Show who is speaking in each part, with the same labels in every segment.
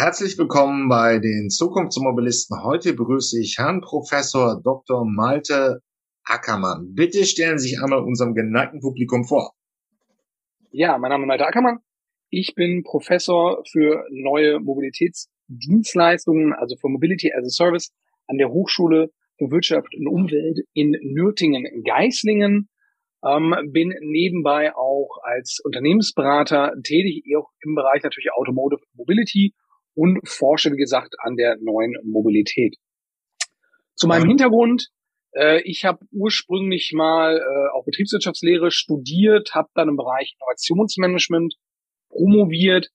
Speaker 1: Herzlich willkommen bei den Zukunftsmobilisten. Heute begrüße ich Herrn Professor Dr. Malte Ackermann. Bitte stellen Sie sich einmal unserem geneigten Publikum vor.
Speaker 2: Ja, mein Name ist Malte Ackermann. Ich bin Professor für neue Mobilitätsdienstleistungen, also für Mobility as a Service an der Hochschule für Wirtschaft und Umwelt in Nürtingen-Geislingen. Ähm, bin nebenbei auch als Unternehmensberater tätig, auch im Bereich natürlich Automotive Mobility und forsche, wie gesagt, an der neuen Mobilität. Zu meinem Hintergrund, äh, ich habe ursprünglich mal äh, auch Betriebswirtschaftslehre studiert, habe dann im Bereich Innovationsmanagement promoviert,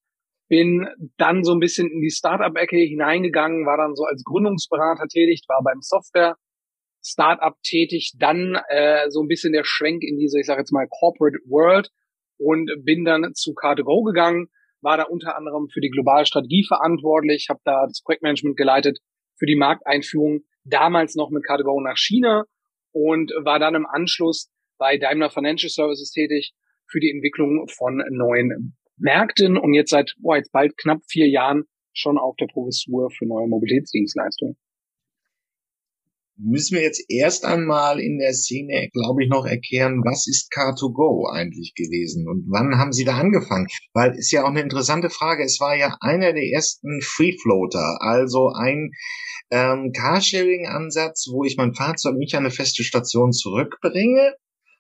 Speaker 2: bin dann so ein bisschen in die Startup-Ecke hineingegangen, war dann so als Gründungsberater tätig, war beim Software Startup tätig, dann äh, so ein bisschen der Schwenk in diese, ich sage jetzt mal, Corporate World und bin dann zu Car2Go gegangen, war da unter anderem für die globale Strategie verantwortlich, habe da das Projektmanagement geleitet für die Markteinführung, damals noch mit Car2Go nach China und war dann im Anschluss bei Daimler Financial Services tätig für die Entwicklung von neuen Märkten und jetzt seit boah, jetzt bald knapp vier Jahren schon auf der Professur für neue Mobilitätsdienstleistungen
Speaker 1: müssen wir jetzt erst einmal in der Szene, glaube ich, noch erklären, was ist Car2Go eigentlich gewesen und wann haben Sie da angefangen? Weil ist ja auch eine interessante Frage. Es war ja einer der ersten Free Floater, also ein ähm, Carsharing-Ansatz, wo ich mein Fahrzeug nicht an eine feste Station zurückbringe,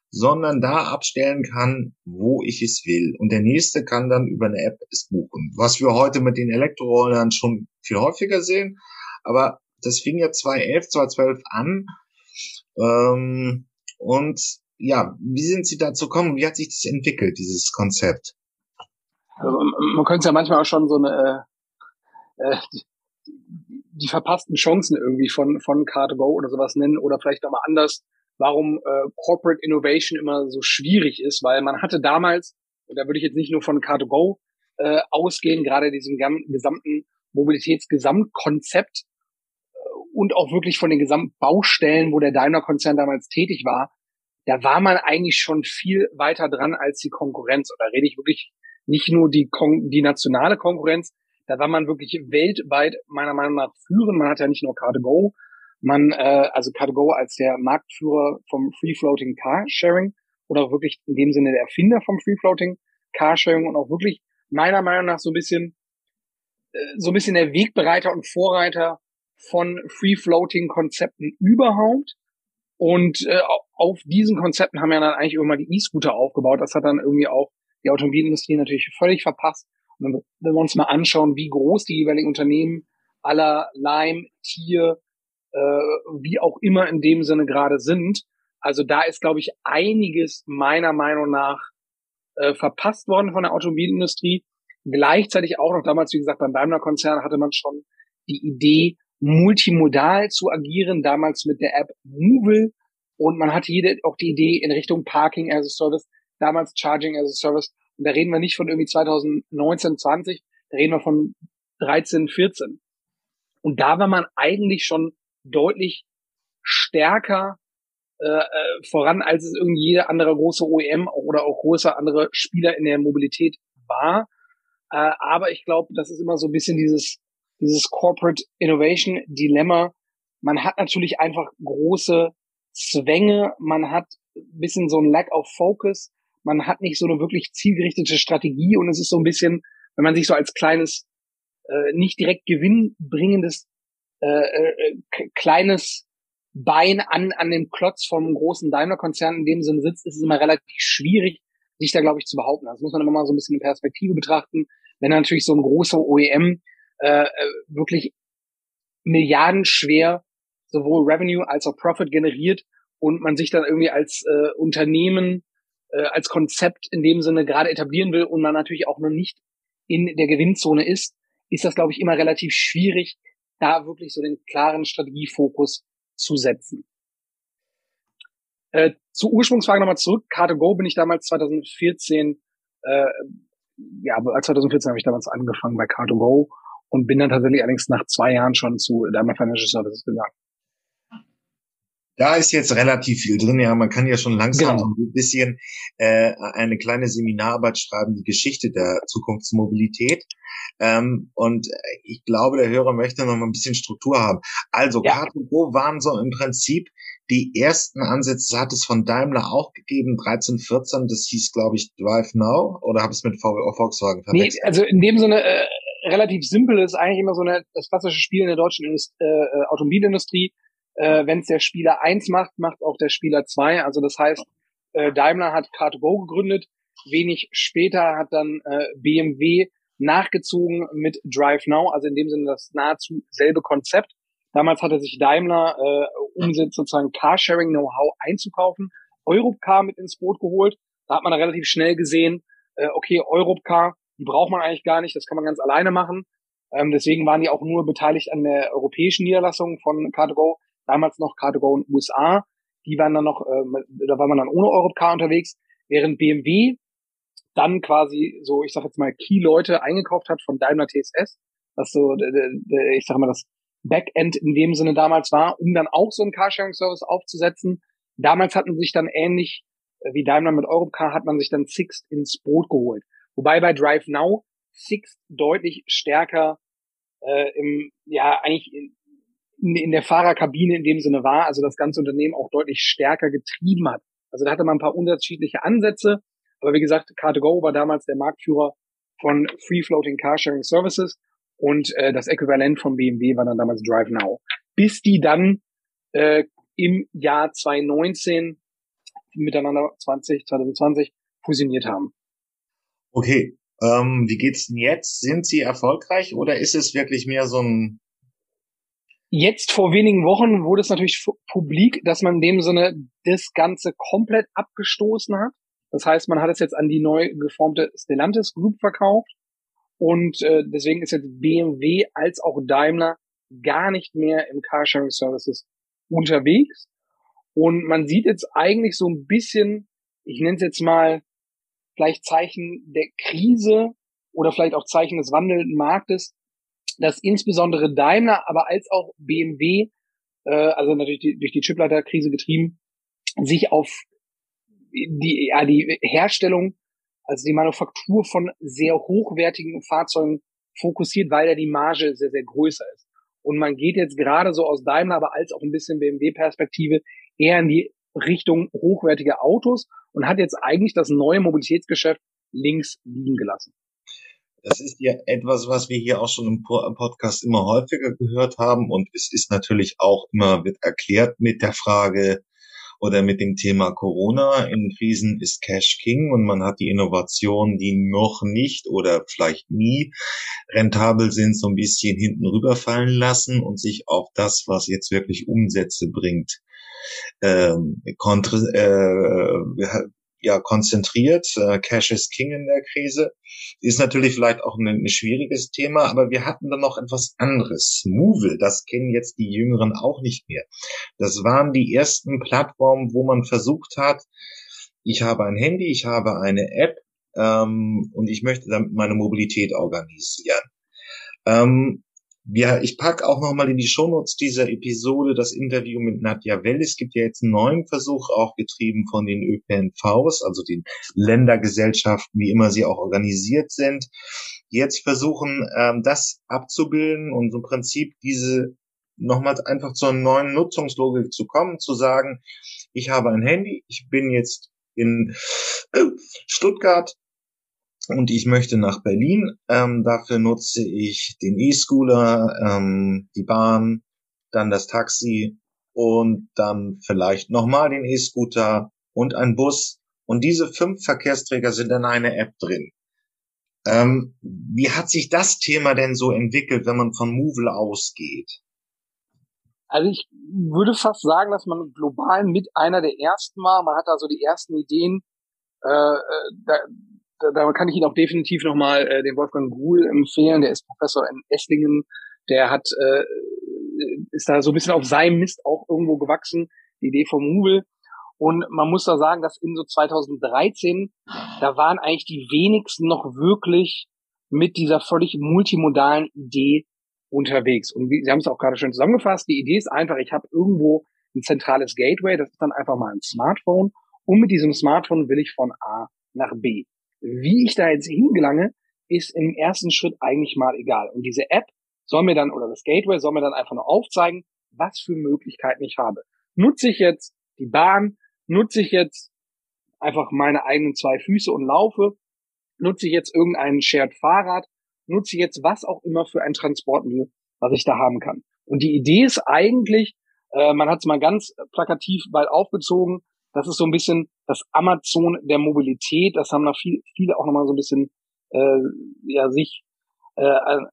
Speaker 1: sondern da abstellen kann, wo ich es will. Und der nächste kann dann über eine App es buchen. Was wir heute mit den Elektrorollern schon viel häufiger sehen. Aber das fing ja 2011, 2012 an. Ähm, und ja, wie sind Sie dazu gekommen? Wie hat sich das entwickelt, dieses Konzept?
Speaker 2: Also, man könnte es ja manchmal auch schon so eine äh, äh, die, verpassten Chancen irgendwie von von Car2Go oder sowas nennen oder vielleicht nochmal anders, warum äh, Corporate Innovation immer so schwierig ist, weil man hatte damals, und da würde ich jetzt nicht nur von Car2Go äh, ausgehen, gerade diesem gesamten Mobilitätsgesamtkonzept, und auch wirklich von den Gesamtbaustellen, wo der Daimler-Konzern damals tätig war, da war man eigentlich schon viel weiter dran als die Konkurrenz. Und da rede ich wirklich nicht nur die, Kon die nationale Konkurrenz, da war man wirklich weltweit meiner Meinung nach führend. Man hat ja nicht nur Car2Go, man, äh, also Car2Go als der Marktführer vom Free Floating Car Sharing oder auch wirklich in dem Sinne der Erfinder vom Free Floating Car Sharing und auch wirklich meiner Meinung nach so ein bisschen, äh, so ein bisschen der Wegbereiter und Vorreiter von Free-Floating-Konzepten überhaupt. Und äh, auf diesen Konzepten haben wir dann eigentlich immer die E-Scooter aufgebaut. Das hat dann irgendwie auch die Automobilindustrie natürlich völlig verpasst. Und wenn wir uns mal anschauen, wie groß die jeweiligen Unternehmen aller Lime, Tier, äh, wie auch immer in dem Sinne gerade sind, also da ist, glaube ich, einiges meiner Meinung nach äh, verpasst worden von der Automobilindustrie. Gleichzeitig auch noch damals, wie gesagt, beim Daimler-Konzern hatte man schon die Idee, multimodal zu agieren, damals mit der App Movil. Und man hatte jede auch die Idee in Richtung Parking as a Service, damals Charging as a Service. Und da reden wir nicht von irgendwie 2019, 20, da reden wir von 13, 14. Und da war man eigentlich schon deutlich stärker äh, äh, voran, als es irgendwie jeder andere große OEM oder auch große andere Spieler in der Mobilität war. Äh, aber ich glaube, das ist immer so ein bisschen dieses dieses Corporate Innovation Dilemma. Man hat natürlich einfach große Zwänge, man hat ein bisschen so ein Lack of Focus, man hat nicht so eine wirklich zielgerichtete Strategie und es ist so ein bisschen, wenn man sich so als kleines, äh, nicht direkt gewinnbringendes, äh, äh, kleines Bein an, an dem Klotz vom großen Daimler-Konzern in dem Sinne sitzt, ist es immer relativ schwierig, sich da, glaube ich, zu behaupten. Das muss man immer mal so ein bisschen in Perspektive betrachten. Wenn natürlich so ein großer OEM äh, äh, wirklich milliardenschwer sowohl Revenue als auch Profit generiert und man sich dann irgendwie als äh, Unternehmen, äh, als Konzept in dem Sinne gerade etablieren will und man natürlich auch noch nicht in der Gewinnzone ist, ist das, glaube ich, immer relativ schwierig, da wirklich so den klaren Strategiefokus zu setzen. Äh, zur Ursprungsfrage nochmal zurück. Car2Go bin ich damals 2014, äh, ja, 2014 habe ich damals angefangen bei Car2Go und bin dann tatsächlich allerdings nach zwei Jahren schon zu Daimler Financial Services gegangen.
Speaker 1: Da ist jetzt relativ viel drin. Ja, man kann ja schon langsam genau. ein bisschen äh, eine kleine Seminararbeit schreiben, die Geschichte der Zukunftsmobilität. Ähm, und ich glaube, der Hörer möchte noch mal ein bisschen Struktur haben. Also, ja. Car2Go waren so im Prinzip die ersten Ansätze, hat es von Daimler auch gegeben, 13, 14, das hieß, glaube ich, Drive Now, oder habe ich es mit Volkswagen
Speaker 2: verwechselt? Nee, also in dem Sinne äh, relativ simpel, ist eigentlich immer so eine, das klassische Spiel in der deutschen Indust äh, äh Automobilindustrie äh, Wenn es der Spieler eins macht, macht auch der Spieler zwei. Also das heißt, äh, Daimler hat Car2Go gegründet. Wenig später hat dann äh, BMW nachgezogen mit Drive Now, also in dem Sinne das nahezu selbe Konzept. Damals hatte sich Daimler, äh, um sozusagen Carsharing-Know-how einzukaufen, Europcar mit ins Boot geholt. Da hat man relativ schnell gesehen, äh, okay, Europcar, die braucht man eigentlich gar nicht, das kann man ganz alleine machen. Ähm, deswegen waren die auch nur beteiligt an der europäischen Niederlassung von Car2Go damals noch Car2Go in den USA, die waren dann noch, äh, da war man dann ohne Europcar unterwegs, während BMW dann quasi so, ich sag jetzt mal, Key-Leute eingekauft hat von Daimler TSS, was so, ich sag mal, das Backend in dem Sinne damals war, um dann auch so einen Carsharing-Service aufzusetzen. Damals hatten sich dann ähnlich äh, wie Daimler mit Europcar hat man sich dann Sixt ins Boot geholt. Wobei bei Drive Now Sixt deutlich stärker äh, im, ja, eigentlich in, in der Fahrerkabine in dem Sinne war, also das ganze Unternehmen auch deutlich stärker getrieben hat. Also da hatte man ein paar unterschiedliche Ansätze, aber wie gesagt, Car2Go war damals der Marktführer von Free Floating Carsharing Services und äh, das Äquivalent von BMW war dann damals Drive Now. Bis die dann äh, im Jahr 2019 miteinander 20, 2020 fusioniert haben.
Speaker 1: Okay, ähm, wie geht's denn jetzt? Sind sie erfolgreich oder ist es wirklich mehr so ein
Speaker 2: Jetzt vor wenigen Wochen wurde es natürlich publik, dass man in dem Sinne das Ganze komplett abgestoßen hat. Das heißt, man hat es jetzt an die neu geformte Stellantis Group verkauft. Und äh, deswegen ist jetzt BMW als auch Daimler gar nicht mehr im Carsharing Services unterwegs. Und man sieht jetzt eigentlich so ein bisschen, ich nenne es jetzt mal vielleicht Zeichen der Krise oder vielleicht auch Zeichen des wandelnden Marktes, dass insbesondere Daimler, aber als auch BMW, äh, also natürlich die, durch die Chipleiterkrise getrieben, sich auf die, ja, die Herstellung, also die Manufaktur von sehr hochwertigen Fahrzeugen fokussiert, weil ja die Marge sehr, sehr größer ist. Und man geht jetzt gerade so aus Daimler, aber als auch ein bisschen BMW-Perspektive eher in die Richtung hochwertige Autos und hat jetzt eigentlich das neue Mobilitätsgeschäft links liegen gelassen.
Speaker 1: Das ist ja etwas, was wir hier auch schon im Podcast immer häufiger gehört haben. Und es ist natürlich auch immer, wird erklärt mit der Frage oder mit dem Thema Corona. In Krisen ist Cash King und man hat die Innovationen, die noch nicht oder vielleicht nie rentabel sind, so ein bisschen hinten rüberfallen lassen und sich auf das, was jetzt wirklich Umsätze bringt, ähm, äh, ja konzentriert. Äh, Cash is King in der Krise. Ist natürlich vielleicht auch ein, ein schwieriges Thema, aber wir hatten dann noch etwas anderes. Movil, das kennen jetzt die Jüngeren auch nicht mehr. Das waren die ersten Plattformen, wo man versucht hat, ich habe ein Handy, ich habe eine App ähm, und ich möchte damit meine Mobilität organisieren. Ähm, ja, ich pack auch nochmal in die Shownotes dieser Episode das Interview mit Nadja Well. Es gibt ja jetzt einen neuen Versuch, auch getrieben von den ÖPNVs, also den Ländergesellschaften, wie immer sie auch organisiert sind, jetzt versuchen, ähm, das abzubilden und im Prinzip diese nochmal einfach zur neuen Nutzungslogik zu kommen, zu sagen, ich habe ein Handy, ich bin jetzt in Stuttgart, und ich möchte nach Berlin. Ähm, dafür nutze ich den E-Scooter, ähm, die Bahn, dann das Taxi und dann vielleicht nochmal den E-Scooter und ein Bus. Und diese fünf Verkehrsträger sind in einer App drin. Ähm, wie hat sich das Thema denn so entwickelt, wenn man von Movil ausgeht?
Speaker 2: Also ich würde fast sagen, dass man global mit einer der ersten war. Man hat da so die ersten Ideen. Äh, äh da, da, da kann ich Ihnen auch definitiv nochmal äh, den Wolfgang Gruhl empfehlen. Der ist Professor in Esslingen. Der hat äh, ist da so ein bisschen auf seinem Mist auch irgendwo gewachsen, die Idee vom Movil. Und man muss da sagen, dass in so 2013, da waren eigentlich die wenigsten noch wirklich mit dieser völlig multimodalen Idee unterwegs. Und Sie haben es auch gerade schön zusammengefasst, die Idee ist einfach, ich habe irgendwo ein zentrales Gateway, das ist dann einfach mal ein Smartphone und mit diesem Smartphone will ich von A nach B. Wie ich da jetzt hingelange, ist im ersten Schritt eigentlich mal egal. Und diese App soll mir dann, oder das Gateway soll mir dann einfach nur aufzeigen, was für Möglichkeiten ich habe. Nutze ich jetzt die Bahn? Nutze ich jetzt einfach meine eigenen zwei Füße und laufe? Nutze ich jetzt irgendein Shared Fahrrad? Nutze ich jetzt was auch immer für ein Transportmittel, was ich da haben kann? Und die Idee ist eigentlich, äh, man hat es mal ganz plakativ weit aufgezogen, das ist so ein bisschen das Amazon der Mobilität. Das haben da viel, viele auch nochmal so ein bisschen äh, ja sich äh, an,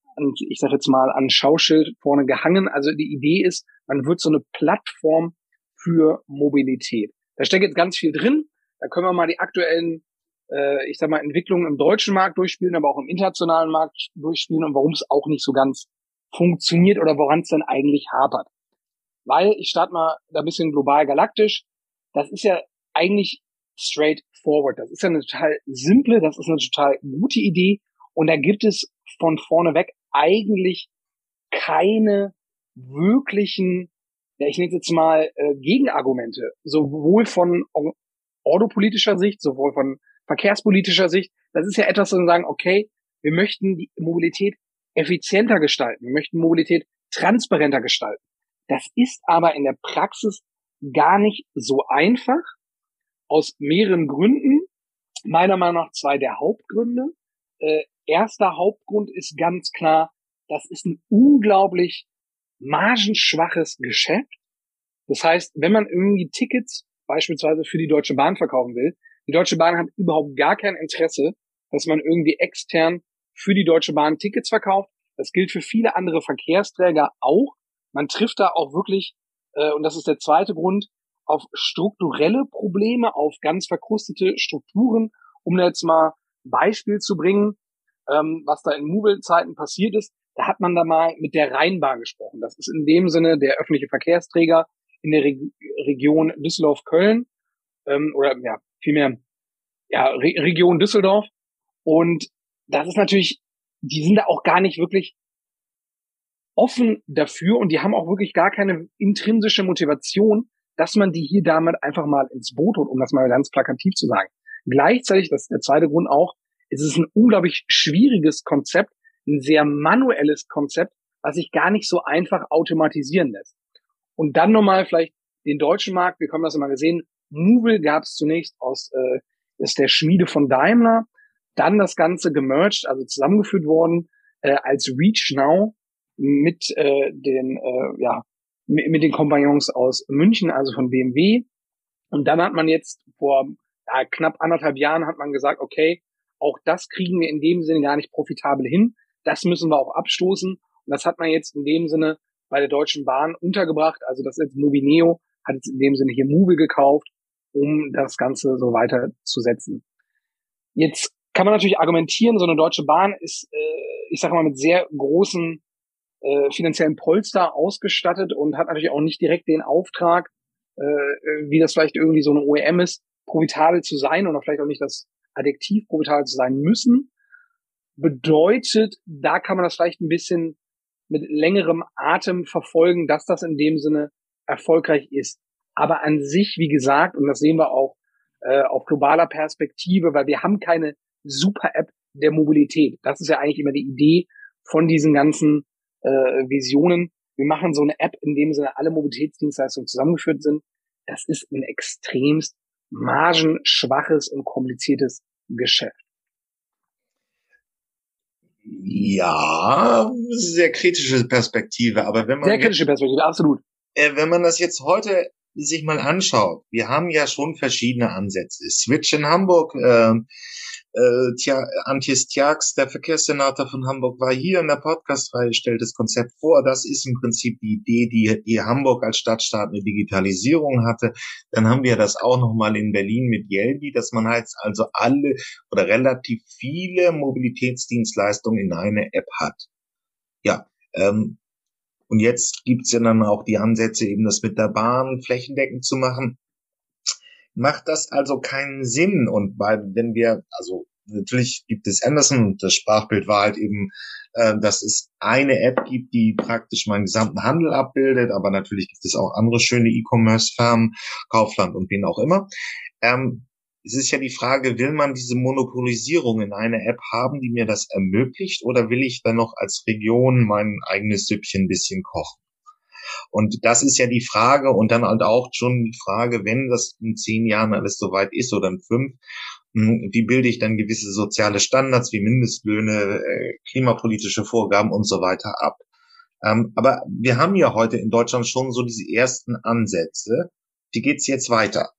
Speaker 2: ich sage jetzt mal an Schauschild vorne gehangen. Also die Idee ist, man wird so eine Plattform für Mobilität. Da steckt jetzt ganz viel drin. Da können wir mal die aktuellen, äh, ich sag mal, Entwicklungen im deutschen Markt durchspielen, aber auch im internationalen Markt durchspielen und warum es auch nicht so ganz funktioniert oder woran es denn eigentlich hapert. Weil ich starte mal da ein bisschen global galaktisch das ist ja eigentlich straightforward. Das ist ja eine total simple, das ist eine total gute Idee. Und da gibt es von vorne weg eigentlich keine wirklichen, ja, ich nenne jetzt mal äh, Gegenargumente, sowohl von ordopolitischer Sicht, sowohl von verkehrspolitischer Sicht. Das ist ja etwas, wo wir sagen, okay, wir möchten die Mobilität effizienter gestalten, wir möchten Mobilität transparenter gestalten. Das ist aber in der Praxis gar nicht so einfach. Aus mehreren Gründen. Meiner Meinung nach zwei der Hauptgründe. Äh, erster Hauptgrund ist ganz klar, das ist ein unglaublich margenschwaches Geschäft. Das heißt, wenn man irgendwie Tickets beispielsweise für die Deutsche Bahn verkaufen will, die Deutsche Bahn hat überhaupt gar kein Interesse, dass man irgendwie extern für die Deutsche Bahn Tickets verkauft. Das gilt für viele andere Verkehrsträger auch. Man trifft da auch wirklich äh, und das ist der zweite Grund, auf strukturelle Probleme, auf ganz verkrustete Strukturen, um jetzt mal Beispiel zu bringen, ähm, was da in Mubel-Zeiten passiert ist. Da hat man da mal mit der Rheinbahn gesprochen. Das ist in dem Sinne der öffentliche Verkehrsträger in der Re Region Düsseldorf-Köln ähm, oder ja vielmehr ja Re Region Düsseldorf. Und das ist natürlich, die sind da auch gar nicht wirklich offen dafür und die haben auch wirklich gar keine intrinsische Motivation, dass man die hier damit einfach mal ins Boot holt, um das mal ganz plakativ zu sagen. Gleichzeitig, das ist der zweite Grund auch, ist es ein unglaublich schwieriges Konzept, ein sehr manuelles Konzept, was sich gar nicht so einfach automatisieren lässt. Und dann nochmal vielleicht den deutschen Markt, wir haben das immer gesehen, Movil gab es zunächst aus äh, ist der Schmiede von Daimler, dann das Ganze gemerged, also zusammengeführt worden äh, als Reach Now mit äh, den äh, ja mit, mit den Kompagnons aus München, also von BMW. Und dann hat man jetzt vor ja, knapp anderthalb Jahren hat man gesagt, okay, auch das kriegen wir in dem Sinne gar nicht profitabel hin. Das müssen wir auch abstoßen. Und das hat man jetzt in dem Sinne bei der Deutschen Bahn untergebracht. Also das ist Movineo hat jetzt in dem Sinne hier Move gekauft, um das Ganze so weiterzusetzen. Jetzt kann man natürlich argumentieren, so eine Deutsche Bahn ist, äh, ich sage mal, mit sehr großen äh, finanziellen Polster ausgestattet und hat natürlich auch nicht direkt den Auftrag, äh, wie das vielleicht irgendwie so eine OEM ist, profitabel zu sein oder vielleicht auch nicht das Adjektiv profitabel zu sein müssen. Bedeutet, da kann man das vielleicht ein bisschen mit längerem Atem verfolgen, dass das in dem Sinne erfolgreich ist. Aber an sich, wie gesagt, und das sehen wir auch äh, auf globaler Perspektive, weil wir haben keine Super-App der Mobilität. Das ist ja eigentlich immer die Idee von diesen ganzen äh, Visionen. Wir machen so eine App, in dem Sinne alle Mobilitätsdienstleistungen zusammengeführt sind. Das ist ein extremst margenschwaches und kompliziertes Geschäft.
Speaker 1: Ja, sehr kritische Perspektive, aber wenn man
Speaker 2: sehr kritische Perspektive, absolut.
Speaker 1: Äh, wenn man das jetzt heute sich mal anschaut, wir haben ja schon verschiedene Ansätze. Switch in Hamburg, äh, äh, Tja, Antjes Tjax, der Verkehrssenator von Hamburg, war hier in der Podcast-Reihe, stellt das Konzept vor. Das ist im Prinzip die Idee, die, die Hamburg als Stadtstaat eine Digitalisierung hatte. Dann haben wir das auch nochmal in Berlin mit Yelbi, dass man halt also alle oder relativ viele Mobilitätsdienstleistungen in eine App hat. Ja, ähm, und jetzt gibt's ja dann auch die Ansätze, eben das mit der Bahn flächendeckend zu machen macht das also keinen Sinn. Und weil, wenn wir, also natürlich gibt es Anderson das Sprachbild war halt eben äh, dass es eine App gibt, die praktisch meinen gesamten Handel abbildet, aber natürlich gibt es auch andere schöne E-Commerce-Firmen, Kaufland und wen auch immer. Ähm, es ist ja die Frage, will man diese Monopolisierung in einer App haben, die mir das ermöglicht, oder will ich dann noch als Region mein eigenes Süppchen ein bisschen kochen? Und das ist ja die Frage und dann halt auch schon die Frage, wenn das in zehn Jahren alles soweit ist oder in fünf, hm, wie bilde ich dann gewisse soziale Standards wie Mindestlöhne, äh, klimapolitische Vorgaben und so weiter ab. Ähm, aber wir haben ja heute in Deutschland schon so diese ersten Ansätze. Wie geht's jetzt weiter?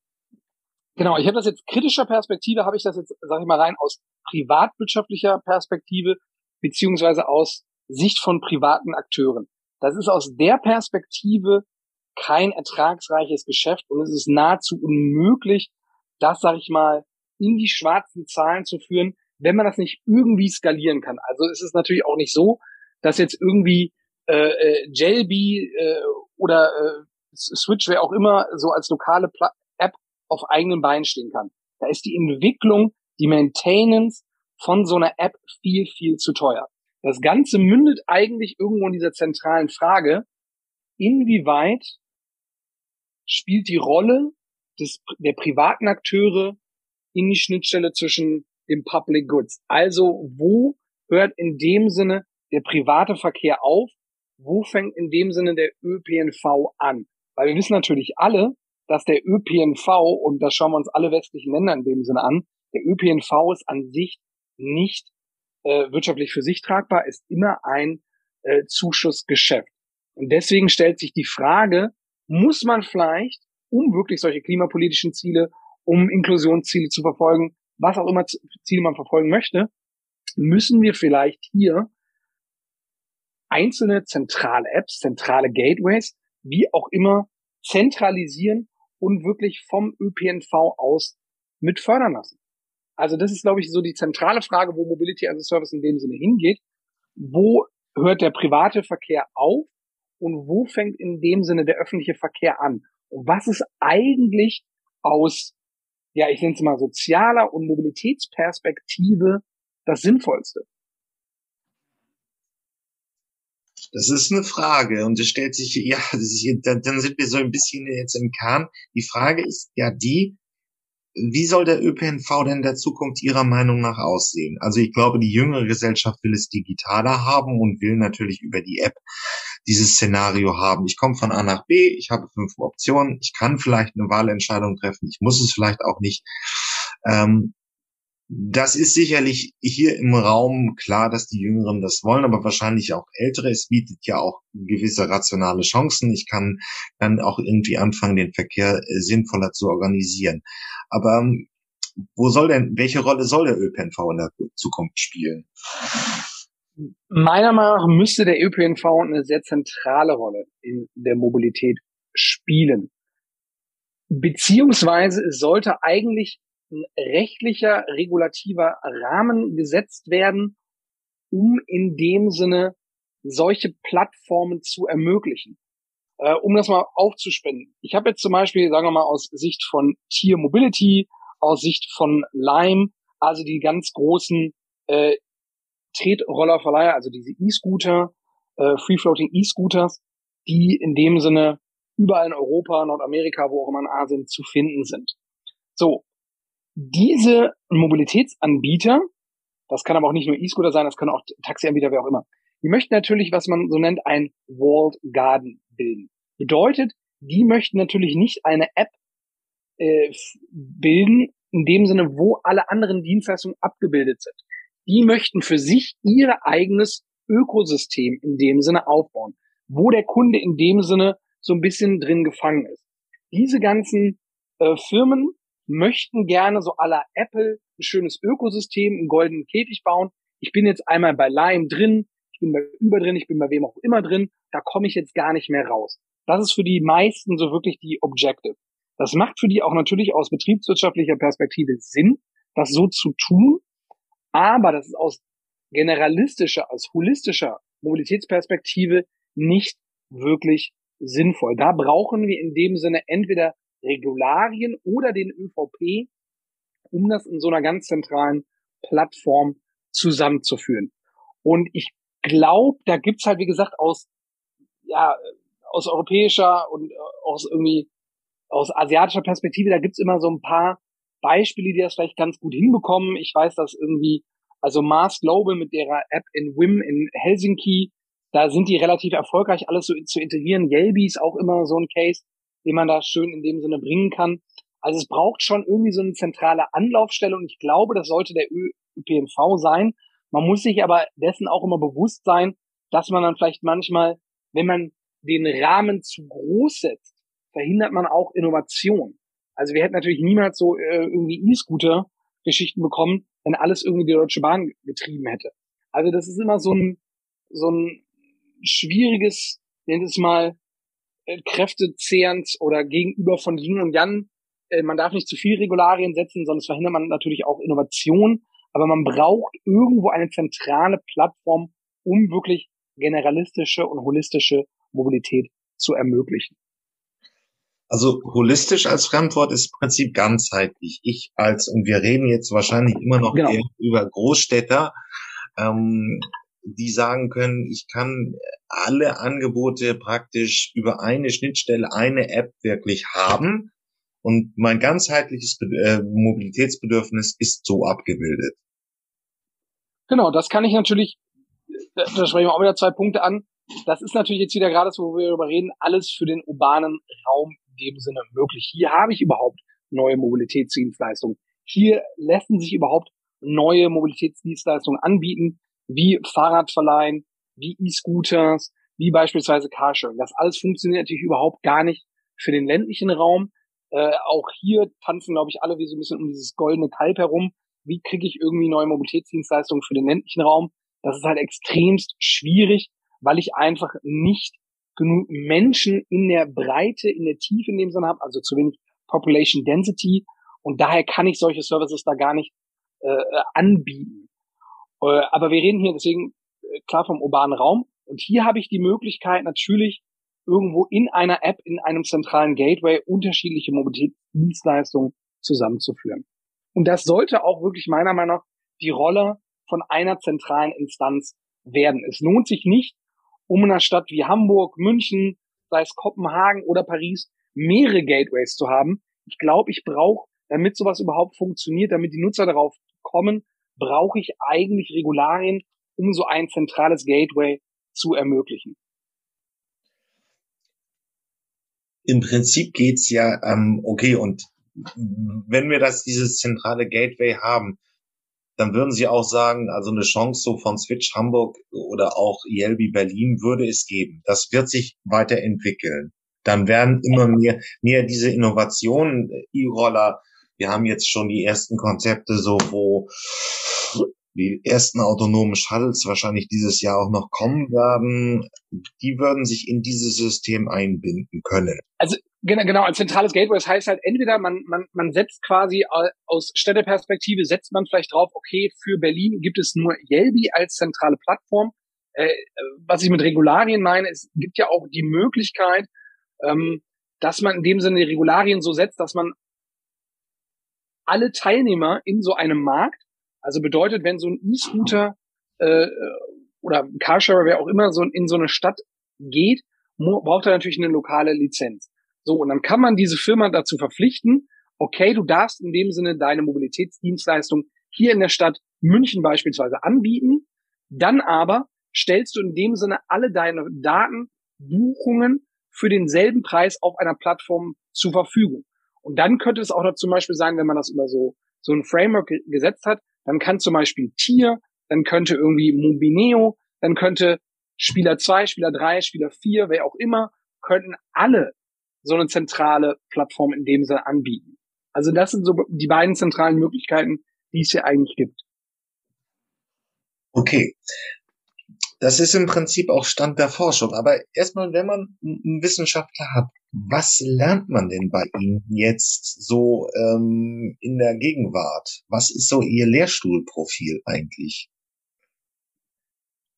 Speaker 2: Genau, ich habe das jetzt kritischer Perspektive, habe ich das jetzt, sage ich mal, rein aus privatwirtschaftlicher Perspektive, beziehungsweise aus Sicht von privaten Akteuren. Das ist aus der Perspektive kein ertragsreiches Geschäft und es ist nahezu unmöglich, das, sage ich mal, in die schwarzen Zahlen zu führen, wenn man das nicht irgendwie skalieren kann. Also es ist natürlich auch nicht so, dass jetzt irgendwie äh, äh Jelby äh, oder äh, Switch, wer auch immer, so als lokale Pla App auf eigenen Beinen stehen kann. Da ist die Entwicklung, die Maintenance von so einer App viel, viel zu teuer. Das Ganze mündet eigentlich irgendwo in dieser zentralen Frage, inwieweit spielt die Rolle des, der privaten Akteure in die Schnittstelle zwischen dem Public Goods. Also wo hört in dem Sinne der private Verkehr auf? Wo fängt in dem Sinne der ÖPNV an? Weil wir wissen natürlich alle, dass der ÖPNV, und das schauen wir uns alle westlichen Länder in dem Sinne an, der ÖPNV ist an sich nicht äh, wirtschaftlich für sich tragbar, ist immer ein äh, Zuschussgeschäft. Und deswegen stellt sich die Frage, muss man vielleicht, um wirklich solche klimapolitischen Ziele um Inklusionsziele zu verfolgen, was auch immer Ziele man verfolgen möchte, müssen wir vielleicht hier einzelne zentrale Apps, zentrale Gateways, wie auch immer, zentralisieren und wirklich vom ÖPNV aus mit fördern lassen. Also das ist, glaube ich, so die zentrale Frage, wo Mobility as a Service in dem Sinne hingeht. Wo hört der private Verkehr auf und wo fängt in dem Sinne der öffentliche Verkehr an? Und was ist eigentlich aus ja, ich nenne es mal sozialer und Mobilitätsperspektive das Sinnvollste?
Speaker 1: Das ist eine Frage und es stellt sich, ja, ist, dann sind wir so ein bisschen jetzt im Kern. Die Frage ist ja die, wie soll der ÖPNV denn der Zukunft Ihrer Meinung nach aussehen? Also ich glaube, die jüngere Gesellschaft will es digitaler haben und will natürlich über die App dieses Szenario haben. Ich komme von A nach B, ich habe fünf Optionen, ich kann vielleicht eine Wahlentscheidung treffen, ich muss es vielleicht auch nicht. Ähm, das ist sicherlich hier im Raum klar, dass die Jüngeren das wollen, aber wahrscheinlich auch Ältere. Es bietet ja auch gewisse rationale Chancen. Ich kann dann auch irgendwie anfangen, den Verkehr äh, sinnvoller zu organisieren. Aber ähm, wo soll denn, welche Rolle soll der ÖPNV in der Zukunft spielen?
Speaker 2: Meiner Meinung nach müsste der ÖPNV eine sehr zentrale Rolle in der Mobilität spielen. Beziehungsweise sollte eigentlich ein rechtlicher, regulativer Rahmen gesetzt werden, um in dem Sinne solche Plattformen zu ermöglichen. Äh, um das mal aufzuspenden. Ich habe jetzt zum Beispiel, sagen wir mal, aus Sicht von Tier Mobility, aus Sicht von Lime, also die ganz großen äh, Tretrollerverleiher, also diese E-Scooter, äh, Free-Floating E-Scooters, die in dem Sinne überall in Europa, Nordamerika, wo auch immer in Asien zu finden sind. So, diese Mobilitätsanbieter, das kann aber auch nicht nur E-Scooter sein, das können auch Taxianbieter, wer auch immer, die möchten natürlich, was man so nennt, ein Walled Garden bilden. Bedeutet, die möchten natürlich nicht eine App äh, bilden, in dem Sinne, wo alle anderen Dienstleistungen abgebildet sind. Die möchten für sich ihr eigenes Ökosystem in dem Sinne aufbauen, wo der Kunde in dem Sinne so ein bisschen drin gefangen ist. Diese ganzen äh, Firmen möchten gerne so aller Apple ein schönes Ökosystem, einen goldenen Käfig bauen. Ich bin jetzt einmal bei Lime drin, ich bin bei Über drin, ich bin bei wem auch immer drin, da komme ich jetzt gar nicht mehr raus. Das ist für die meisten so wirklich die Objective. Das macht für die auch natürlich aus betriebswirtschaftlicher Perspektive Sinn, das so zu tun, aber das ist aus generalistischer, aus holistischer Mobilitätsperspektive nicht wirklich sinnvoll. Da brauchen wir in dem Sinne entweder Regularien oder den ÖVP, um das in so einer ganz zentralen Plattform zusammenzuführen. Und ich glaube, da gibt's halt, wie gesagt, aus, ja, aus europäischer und äh, aus irgendwie aus asiatischer Perspektive, da gibt's immer so ein paar Beispiele, die das vielleicht ganz gut hinbekommen. Ich weiß, dass irgendwie, also Mars Global mit ihrer App in WIM in Helsinki, da sind die relativ erfolgreich, alles so zu integrieren. Yelby ist auch immer so ein Case, den man da schön in dem Sinne bringen kann. Also es braucht schon irgendwie so eine zentrale Anlaufstelle und ich glaube, das sollte der ÖPNV sein. Man muss sich aber dessen auch immer bewusst sein, dass man dann vielleicht manchmal, wenn man den Rahmen zu groß setzt, verhindert man auch Innovation. Also wir hätten natürlich niemals so äh, irgendwie E-Scooter-Geschichten bekommen, wenn alles irgendwie die Deutsche Bahn getrieben hätte. Also das ist immer so ein, so ein schwieriges, nennt es mal, äh, kräftezehrend oder gegenüber von Yin und Yang. Äh, man darf nicht zu viel Regularien setzen, sonst verhindert man natürlich auch Innovation. Aber man braucht irgendwo eine zentrale Plattform, um wirklich generalistische und holistische Mobilität zu ermöglichen.
Speaker 1: Also holistisch als Fremdwort ist im Prinzip ganzheitlich. Ich als, und wir reden jetzt wahrscheinlich immer noch genau. über Großstädter, ähm, die sagen können, ich kann alle Angebote praktisch über eine Schnittstelle, eine App wirklich haben. Und mein ganzheitliches äh, Mobilitätsbedürfnis ist so abgebildet.
Speaker 2: Genau, das kann ich natürlich, da, da sprechen wir auch wieder zwei Punkte an. Das ist natürlich jetzt wieder gerade so, wo wir darüber reden, alles für den urbanen Raum dem Sinne möglich. Hier habe ich überhaupt neue Mobilitätsdienstleistungen. Hier lassen sich überhaupt neue Mobilitätsdienstleistungen anbieten, wie Fahrradverleihen, wie E-Scooters, wie beispielsweise Carsharing. Das alles funktioniert natürlich überhaupt gar nicht für den ländlichen Raum. Äh, auch hier tanzen, glaube ich, alle wie so ein bisschen um dieses goldene Kalb herum. Wie kriege ich irgendwie neue Mobilitätsdienstleistungen für den ländlichen Raum? Das ist halt extremst schwierig, weil ich einfach nicht genug Menschen in der Breite, in der Tiefe in dem Sinne habe, also zu wenig Population Density. Und daher kann ich solche Services da gar nicht äh, anbieten. Äh, aber wir reden hier deswegen äh, klar vom urbanen Raum. Und hier habe ich die Möglichkeit natürlich irgendwo in einer App, in einem zentralen Gateway unterschiedliche Mobilitätsdienstleistungen zusammenzuführen. Und das sollte auch wirklich meiner Meinung nach die Rolle von einer zentralen Instanz werden. Es lohnt sich nicht, um in einer Stadt wie Hamburg, München, sei es Kopenhagen oder Paris, mehrere Gateways zu haben. Ich glaube, ich brauche, damit sowas überhaupt funktioniert, damit die Nutzer darauf kommen, brauche ich eigentlich Regularien, um so ein zentrales Gateway zu ermöglichen.
Speaker 1: Im Prinzip geht's ja, ähm, okay, und wenn wir das, dieses zentrale Gateway haben, dann würden Sie auch sagen, also eine Chance so von Switch Hamburg oder auch Yelby Berlin würde es geben. Das wird sich weiterentwickeln. Dann werden immer mehr, mehr diese Innovationen, E-Roller, wir haben jetzt schon die ersten Konzepte so, wo die ersten autonomen Shuttles wahrscheinlich dieses Jahr auch noch kommen werden, die würden sich in dieses System einbinden können.
Speaker 2: Also genau, genau ein zentrales Gateway, das heißt halt entweder man, man, man setzt quasi aus Städteperspektive, setzt man vielleicht drauf, okay, für Berlin gibt es nur Yelby als zentrale Plattform. Äh, was ich mit Regularien meine, es gibt ja auch die Möglichkeit, ähm, dass man in dem Sinne die Regularien so setzt, dass man alle Teilnehmer in so einem Markt also bedeutet, wenn so ein E-Scooter äh, oder Carsharer, wer auch immer, so in so eine Stadt geht, braucht er natürlich eine lokale Lizenz. So, und dann kann man diese Firma dazu verpflichten, okay, du darfst in dem Sinne deine Mobilitätsdienstleistung hier in der Stadt München beispielsweise anbieten. Dann aber stellst du in dem Sinne alle deine Daten, Buchungen für denselben Preis auf einer Plattform zur Verfügung. Und dann könnte es auch noch zum Beispiel sein, wenn man das über so, so ein Framework gesetzt hat, dann kann zum Beispiel Tier, dann könnte irgendwie Mobineo, dann könnte Spieler 2, Spieler 3, Spieler 4, wer auch immer, könnten alle so eine zentrale Plattform in dem Sinne anbieten. Also das sind so die beiden zentralen Möglichkeiten, die es hier eigentlich gibt.
Speaker 1: Okay. Das ist im Prinzip auch Stand der Forschung. Aber erstmal, wenn man einen Wissenschaftler hat, was lernt man denn bei Ihnen jetzt so ähm, in der Gegenwart? Was ist so Ihr Lehrstuhlprofil eigentlich?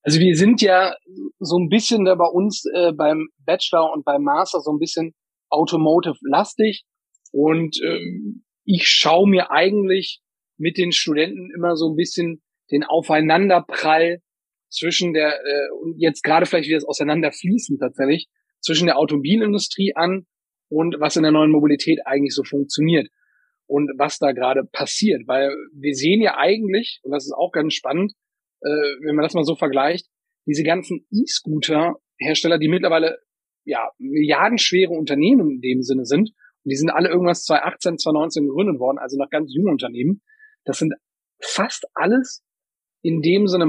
Speaker 2: Also wir sind ja so ein bisschen da bei uns äh, beim Bachelor und beim Master so ein bisschen automotive-lastig und ähm, ich schaue mir eigentlich mit den Studenten immer so ein bisschen den Aufeinanderprall zwischen der, äh, jetzt gerade vielleicht wie das auseinanderfließen tatsächlich, zwischen der Automobilindustrie an und was in der neuen Mobilität eigentlich so funktioniert und was da gerade passiert. Weil wir sehen ja eigentlich, und das ist auch ganz spannend, äh, wenn man das mal so vergleicht, diese ganzen E-Scooter-Hersteller, die mittlerweile ja milliardenschwere Unternehmen in dem Sinne sind, und die sind alle irgendwas 2018, 2019 gegründet worden, also noch ganz junge Unternehmen. Das sind fast alles in dem Sinne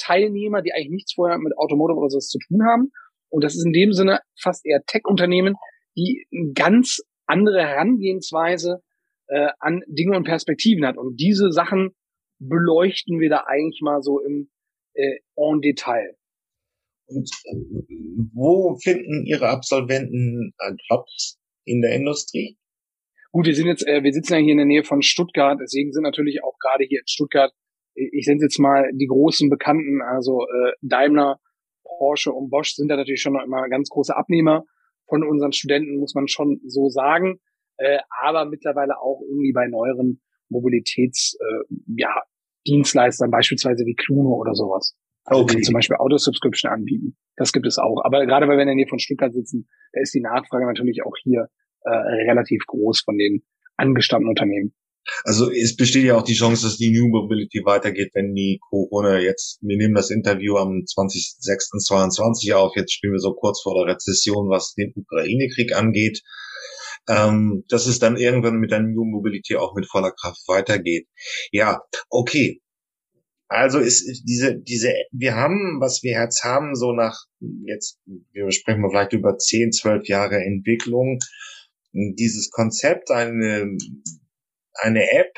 Speaker 2: Marktteilnehmer, die eigentlich nichts vorher mit Automotive oder sowas zu tun haben. Und das ist in dem Sinne fast eher Tech-Unternehmen, die eine ganz andere Herangehensweise äh, an Dinge und Perspektiven hat. Und diese Sachen beleuchten wir da eigentlich mal so im äh, en Detail.
Speaker 1: Und äh, wo finden Ihre Absolventen Jobs? in der Industrie?
Speaker 2: Gut, wir sind jetzt, äh, wir sitzen ja hier in der Nähe von Stuttgart, deswegen sind natürlich auch gerade hier in Stuttgart, ich sind jetzt mal die großen Bekannten, also äh, Daimler, Porsche und Bosch sind da natürlich schon immer ganz große Abnehmer von unseren Studenten, muss man schon so sagen. Äh, aber mittlerweile auch irgendwie bei neueren Mobilitäts, äh, ja, beispielsweise wie Cluno oder sowas. Also okay. die zum Beispiel Autosubscription anbieten. Das gibt es auch. Aber gerade weil wir in der Nähe von Stuttgart sitzen, da ist die Nachfrage natürlich auch hier äh, relativ groß von den angestammten Unternehmen.
Speaker 1: Also es besteht ja auch die Chance, dass die New Mobility weitergeht, wenn die Corona jetzt, wir nehmen das Interview am 20.06.22 auf, jetzt spielen wir so kurz vor der Rezession, was den Ukraine-Krieg angeht, ähm, dass es dann irgendwann mit der New Mobility auch mit voller Kraft weitergeht. Ja, okay. Also ist diese, diese, wir haben, was wir jetzt haben, so nach, jetzt, wir sprechen mal vielleicht über 10, 12 Jahre Entwicklung, dieses Konzept, eine, eine App,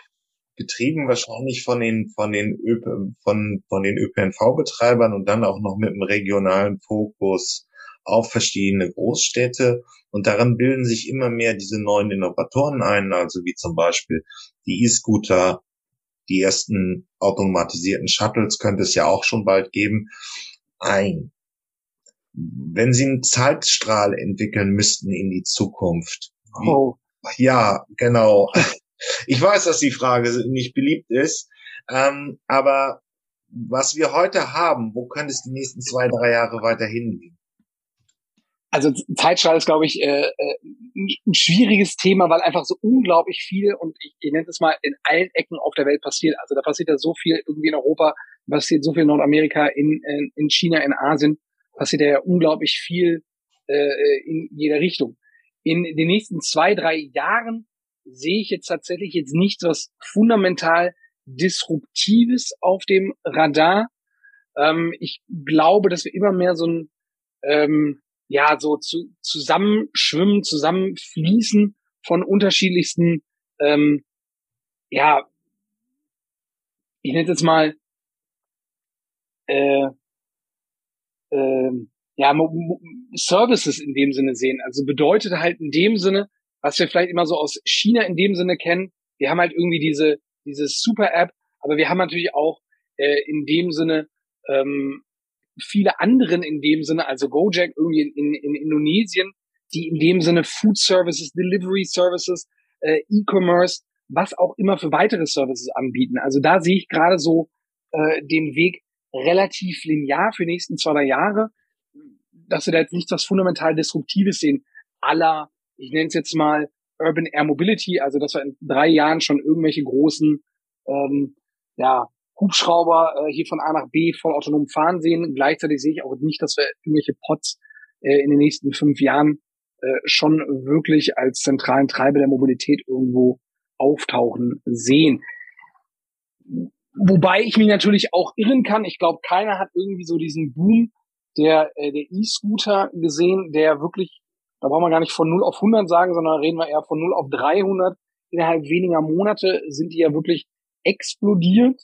Speaker 1: betrieben wahrscheinlich von den, von den, ÖP, von, von den ÖPNV-Betreibern und dann auch noch mit einem regionalen Fokus auf verschiedene Großstädte. Und daran bilden sich immer mehr diese neuen Innovatoren ein, also wie zum Beispiel die E-Scooter, die ersten automatisierten Shuttles könnte es ja auch schon bald geben, ein. Wenn Sie einen Zeitstrahl entwickeln müssten in die Zukunft. Oh. Ja, genau. Ich weiß, dass die Frage nicht beliebt ist, ähm, aber was wir heute haben, wo könnte es die nächsten zwei, drei Jahre weiter hingehen?
Speaker 2: also Zeitstrahl ist, glaube ich, äh, äh, ein schwieriges Thema, weil einfach so unglaublich viel und ich, ich nenne es mal in allen Ecken auf der Welt passiert. Also da passiert ja so viel irgendwie in Europa, passiert so viel in Nordamerika, in, in, in China, in Asien, passiert ja unglaublich viel äh, in jeder Richtung. In den nächsten zwei, drei Jahren sehe ich jetzt tatsächlich jetzt nichts, was fundamental disruptives auf dem Radar. Ähm, ich glaube, dass wir immer mehr so ein ähm, ja so zu, zusammenschwimmen, zusammenfließen von unterschiedlichsten, ähm, ja, ich nenne es jetzt mal, äh, äh, ja, Services in dem Sinne sehen. Also bedeutet halt in dem Sinne, was wir vielleicht immer so aus China in dem Sinne kennen, wir haben halt irgendwie diese, diese Super-App, aber wir haben natürlich auch äh, in dem Sinne ähm, viele anderen in dem Sinne, also Gojek irgendwie in, in, in Indonesien, die in dem Sinne Food Services, Delivery Services, äh, E-Commerce, was auch immer für weitere Services anbieten. Also da sehe ich gerade so äh, den Weg relativ linear für die nächsten zwei, drei Jahre, dass wir da jetzt nichts was fundamental Disruptives sehen. Aller, ich nenne es jetzt mal Urban Air Mobility, also dass wir in drei Jahren schon irgendwelche großen ähm, ja, Hubschrauber äh, hier von A nach B voll autonom fahren sehen. Gleichzeitig sehe ich auch nicht, dass wir irgendwelche Pots äh, in den nächsten fünf Jahren äh, schon wirklich als zentralen Treiber der Mobilität irgendwo auftauchen sehen. Wobei ich mich natürlich auch irren kann. Ich glaube, keiner hat irgendwie so diesen Boom der äh, der E-Scooter gesehen, der wirklich, da brauchen wir gar nicht von 0 auf 100 sagen, sondern reden wir eher von 0 auf 300. Innerhalb weniger Monate sind die ja wirklich explodiert.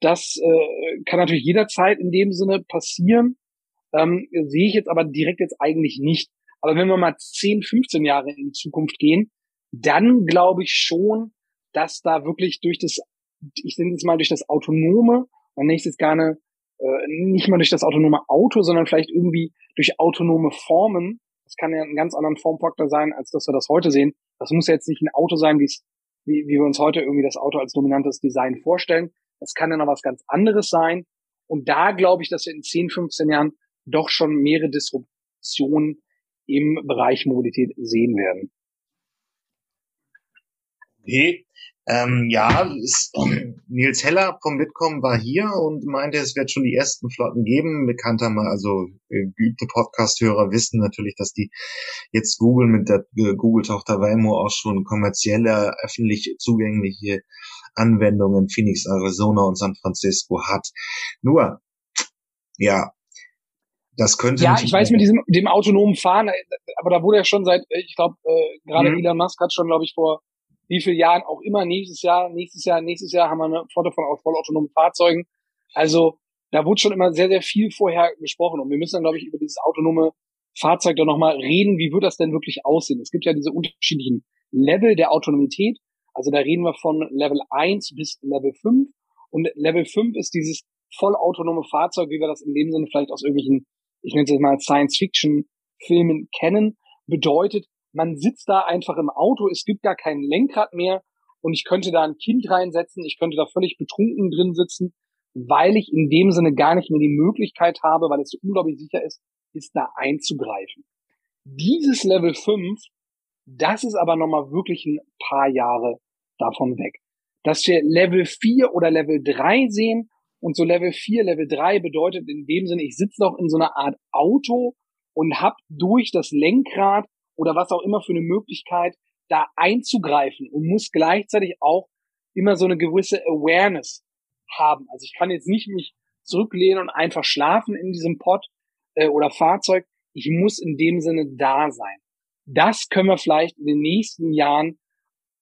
Speaker 2: Das äh, kann natürlich jederzeit in dem Sinne passieren. Ähm, sehe ich jetzt aber direkt jetzt eigentlich nicht. Aber wenn wir mal 10, 15 Jahre in die Zukunft gehen, dann glaube ich schon, dass da wirklich durch das, ich nenne es mal durch das Autonome, und nächstes gerne äh, nicht mal durch das autonome Auto, sondern vielleicht irgendwie durch autonome Formen. Das kann ja ein ganz anderen Formfaktor sein, als dass wir das heute sehen. Das muss jetzt nicht ein Auto sein, wie, wie wir uns heute irgendwie das Auto als dominantes Design vorstellen, es kann ja noch was ganz anderes sein. Und da glaube ich, dass wir in 10, 15 Jahren doch schon mehrere Disruptionen im Bereich Mobilität sehen werden.
Speaker 1: Okay. Ähm, ja, ist, Nils Heller vom Bitkom war hier und meinte, es wird schon die ersten Flotten geben. Bekannter mal, also äh, geübte Podcast-Hörer wissen natürlich, dass die jetzt Google mit der äh, Google-Tochter Waymo auch schon kommerzielle, öffentlich zugängliche Anwendungen in Phoenix, Arizona und San Francisco hat. Nur, ja, das könnte.
Speaker 2: Ja, ich weiß mit diesem dem autonomen Fahren, äh, aber da wurde ja schon seit, ich glaube, äh, gerade mhm. Elon Musk hat schon, glaube ich, vor wie viele Jahren auch immer, nächstes Jahr, nächstes Jahr, nächstes Jahr haben wir eine Flotte von vollautonomen Fahrzeugen. Also da wurde schon immer sehr, sehr viel vorher gesprochen. Und wir müssen dann, glaube ich, über dieses autonome Fahrzeug dann nochmal reden. Wie wird das denn wirklich aussehen? Es gibt ja diese unterschiedlichen Level der Autonomität. Also da reden wir von Level 1 bis Level 5. Und Level 5 ist dieses vollautonome Fahrzeug, wie wir das in dem Sinne vielleicht aus irgendwelchen, ich nenne es jetzt mal Science-Fiction-Filmen kennen. Bedeutet, man sitzt da einfach im Auto, es gibt gar kein Lenkrad mehr und ich könnte da ein Kind reinsetzen, ich könnte da völlig betrunken drin sitzen, weil ich in dem Sinne gar nicht mehr die Möglichkeit habe, weil es so unglaublich sicher ist, ist da einzugreifen. Dieses Level 5, das ist aber nochmal wirklich ein paar Jahre davon weg. Dass wir Level 4 oder Level 3 sehen und so Level 4, Level 3 bedeutet in dem Sinne, ich sitze noch in so einer Art Auto und habe durch das Lenkrad oder was auch immer für eine Möglichkeit, da einzugreifen und muss gleichzeitig auch immer so eine gewisse Awareness haben. Also ich kann jetzt nicht mich zurücklehnen und einfach schlafen in diesem Pod äh, oder Fahrzeug. Ich muss in dem Sinne da sein. Das können wir vielleicht in den nächsten Jahren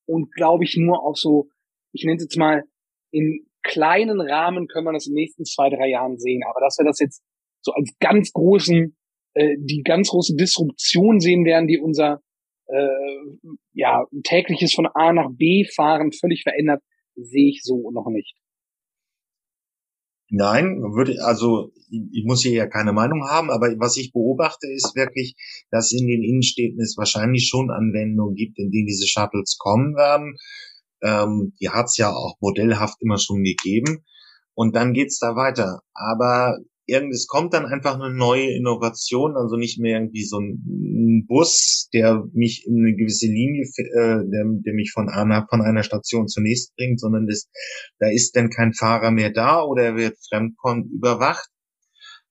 Speaker 2: und glaube ich nur auf so, ich nenne es jetzt mal, in kleinen Rahmen können wir das in den nächsten zwei, drei Jahren sehen. Aber dass wir das jetzt so als ganz großen äh, die ganz große Disruption sehen werden, die unser äh, ja, tägliches von A nach B fahren völlig verändert, sehe ich so noch nicht.
Speaker 1: Nein, würde also ich muss hier ja keine Meinung haben, aber was ich beobachte ist wirklich, dass in den Innenstädten es wahrscheinlich schon Anwendungen gibt, in denen diese Shuttles kommen werden. Ähm, die hat es ja auch modellhaft immer schon gegeben. Und dann geht's da weiter. Aber es kommt dann einfach eine neue Innovation, also nicht mehr irgendwie so ein Bus, der mich in eine gewisse Linie, äh, der, der mich von einer, von einer Station zur nächsten bringt, sondern das, da ist dann kein Fahrer mehr da oder er wird fremdkont überwacht.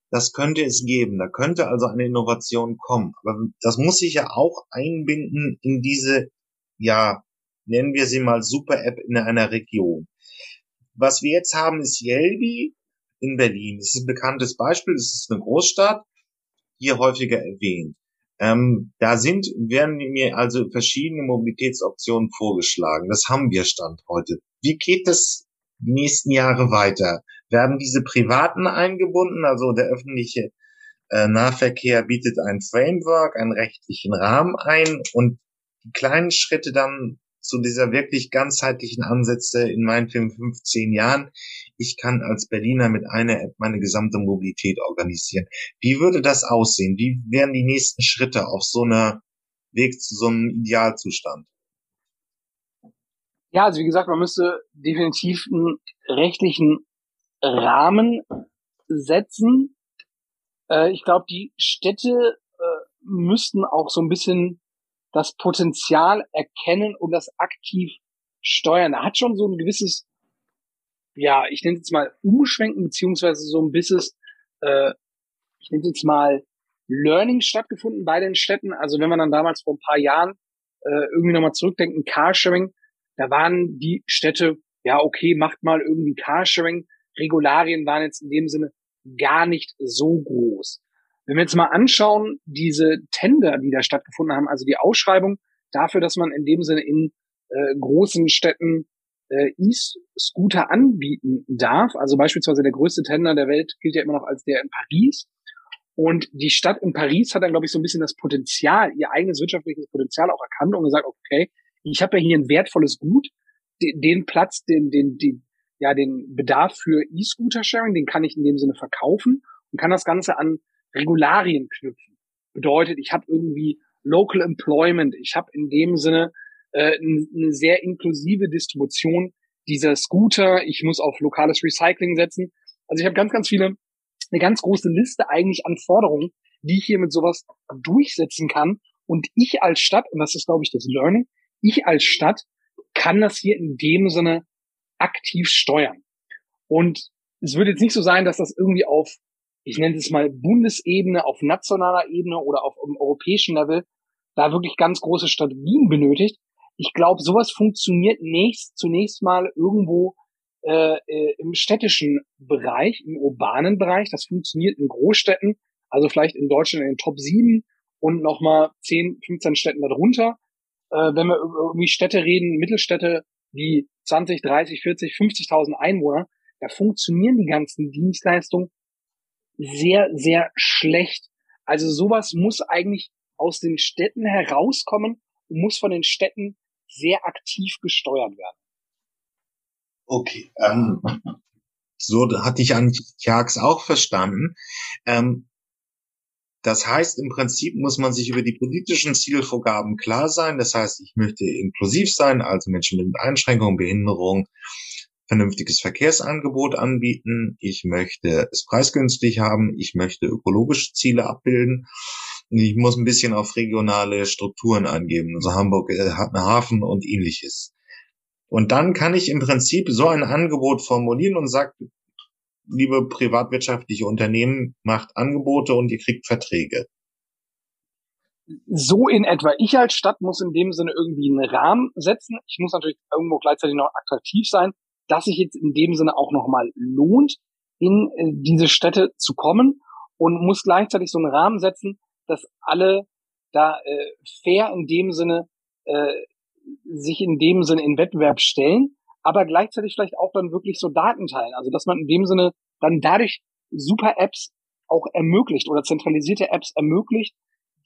Speaker 1: Das könnte es geben. Da könnte also eine Innovation kommen. Aber das muss sich ja auch einbinden in diese, ja, nennen wir sie mal Super-App in einer Region. Was wir jetzt haben, ist Yelby, in Berlin. Das ist ein bekanntes Beispiel. Das ist eine Großstadt, hier häufiger erwähnt. Ähm, da sind, werden mir also verschiedene Mobilitätsoptionen vorgeschlagen. Das haben wir Stand heute. Wie geht das die nächsten Jahre weiter? Werden diese Privaten eingebunden? Also der öffentliche äh, Nahverkehr bietet ein Framework, einen rechtlichen Rahmen ein und die kleinen Schritte dann zu dieser wirklich ganzheitlichen Ansätze in meinen 15 Jahren. Ich kann als Berliner mit einer App meine gesamte Mobilität organisieren. Wie würde das aussehen? Wie wären die nächsten Schritte auf so einer Weg zu so einem Idealzustand?
Speaker 2: Ja, also wie gesagt, man müsste definitiv einen rechtlichen Rahmen setzen. Äh, ich glaube, die Städte äh, müssten auch so ein bisschen das Potenzial erkennen und das aktiv steuern. Er hat schon so ein gewisses, ja, ich nenne es jetzt mal Umschwenken, beziehungsweise so ein bisschen, äh, ich nenne es jetzt mal Learning stattgefunden bei den Städten. Also wenn man dann damals vor ein paar Jahren äh, irgendwie nochmal zurückdenken, Carsharing, da waren die Städte, ja, okay, macht mal irgendwie Carsharing. Regularien waren jetzt in dem Sinne gar nicht so groß. Wenn wir jetzt mal anschauen, diese Tender, die da stattgefunden haben, also die Ausschreibung dafür, dass man in dem Sinne in äh, großen Städten äh, E-Scooter anbieten darf. Also beispielsweise der größte Tender der Welt gilt ja immer noch als der in Paris. Und die Stadt in Paris hat dann, glaube ich, so ein bisschen das Potenzial, ihr eigenes wirtschaftliches Potenzial auch erkannt und gesagt, okay, ich habe ja hier ein wertvolles Gut, den, den Platz, den, den, den, ja, den Bedarf für E-Scooter-Sharing, den kann ich in dem Sinne verkaufen und kann das Ganze an Regularien knüpfen. Bedeutet, ich habe irgendwie Local Employment, ich habe in dem Sinne äh, eine sehr inklusive Distribution dieser Scooter, ich muss auf lokales Recycling setzen. Also ich habe ganz, ganz viele, eine ganz große Liste eigentlich an Forderungen, die ich hier mit sowas durchsetzen kann. Und ich als Stadt, und das ist, glaube ich, das Learning, ich als Stadt kann das hier in dem Sinne aktiv steuern. Und es wird jetzt nicht so sein, dass das irgendwie auf, ich nenne es mal Bundesebene, auf nationaler Ebene oder auf einem europäischen Level da wirklich ganz große Strategien benötigt. Ich glaube, sowas funktioniert nächst, zunächst mal irgendwo äh, äh, im städtischen Bereich, im urbanen Bereich. Das funktioniert in Großstädten, also vielleicht in Deutschland in den Top 7 und nochmal 10, 15 Städten darunter. Äh, wenn wir irgendwie Städte reden, Mittelstädte, die 20, 30, 40, 50.000 Einwohner, da funktionieren die ganzen Dienstleistungen sehr, sehr schlecht. Also sowas muss eigentlich aus den Städten herauskommen und muss von den Städten sehr aktiv gesteuert werden.
Speaker 1: Okay, ähm, so hatte ich an Jags auch verstanden. Ähm, das heißt, im Prinzip muss man sich über die politischen Zielvorgaben klar sein. Das heißt, ich möchte inklusiv sein, also Menschen mit Einschränkungen, Behinderung, vernünftiges Verkehrsangebot anbieten. Ich möchte es preisgünstig haben. Ich möchte ökologische Ziele abbilden. Ich muss ein bisschen auf regionale Strukturen angeben. Also Hamburg äh, hat einen Hafen und ähnliches. Und dann kann ich im Prinzip so ein Angebot formulieren und sagt, liebe privatwirtschaftliche Unternehmen, macht Angebote und ihr kriegt Verträge.
Speaker 2: So in etwa. Ich als Stadt muss in dem Sinne irgendwie einen Rahmen setzen. Ich muss natürlich irgendwo gleichzeitig noch attraktiv sein, dass sich jetzt in dem Sinne auch nochmal lohnt, in äh, diese Städte zu kommen und muss gleichzeitig so einen Rahmen setzen, dass alle da äh, fair in dem Sinne äh, sich in dem Sinne in Wettbewerb stellen, aber gleichzeitig vielleicht auch dann wirklich so Daten teilen. Also dass man in dem Sinne dann dadurch super Apps auch ermöglicht oder zentralisierte Apps ermöglicht,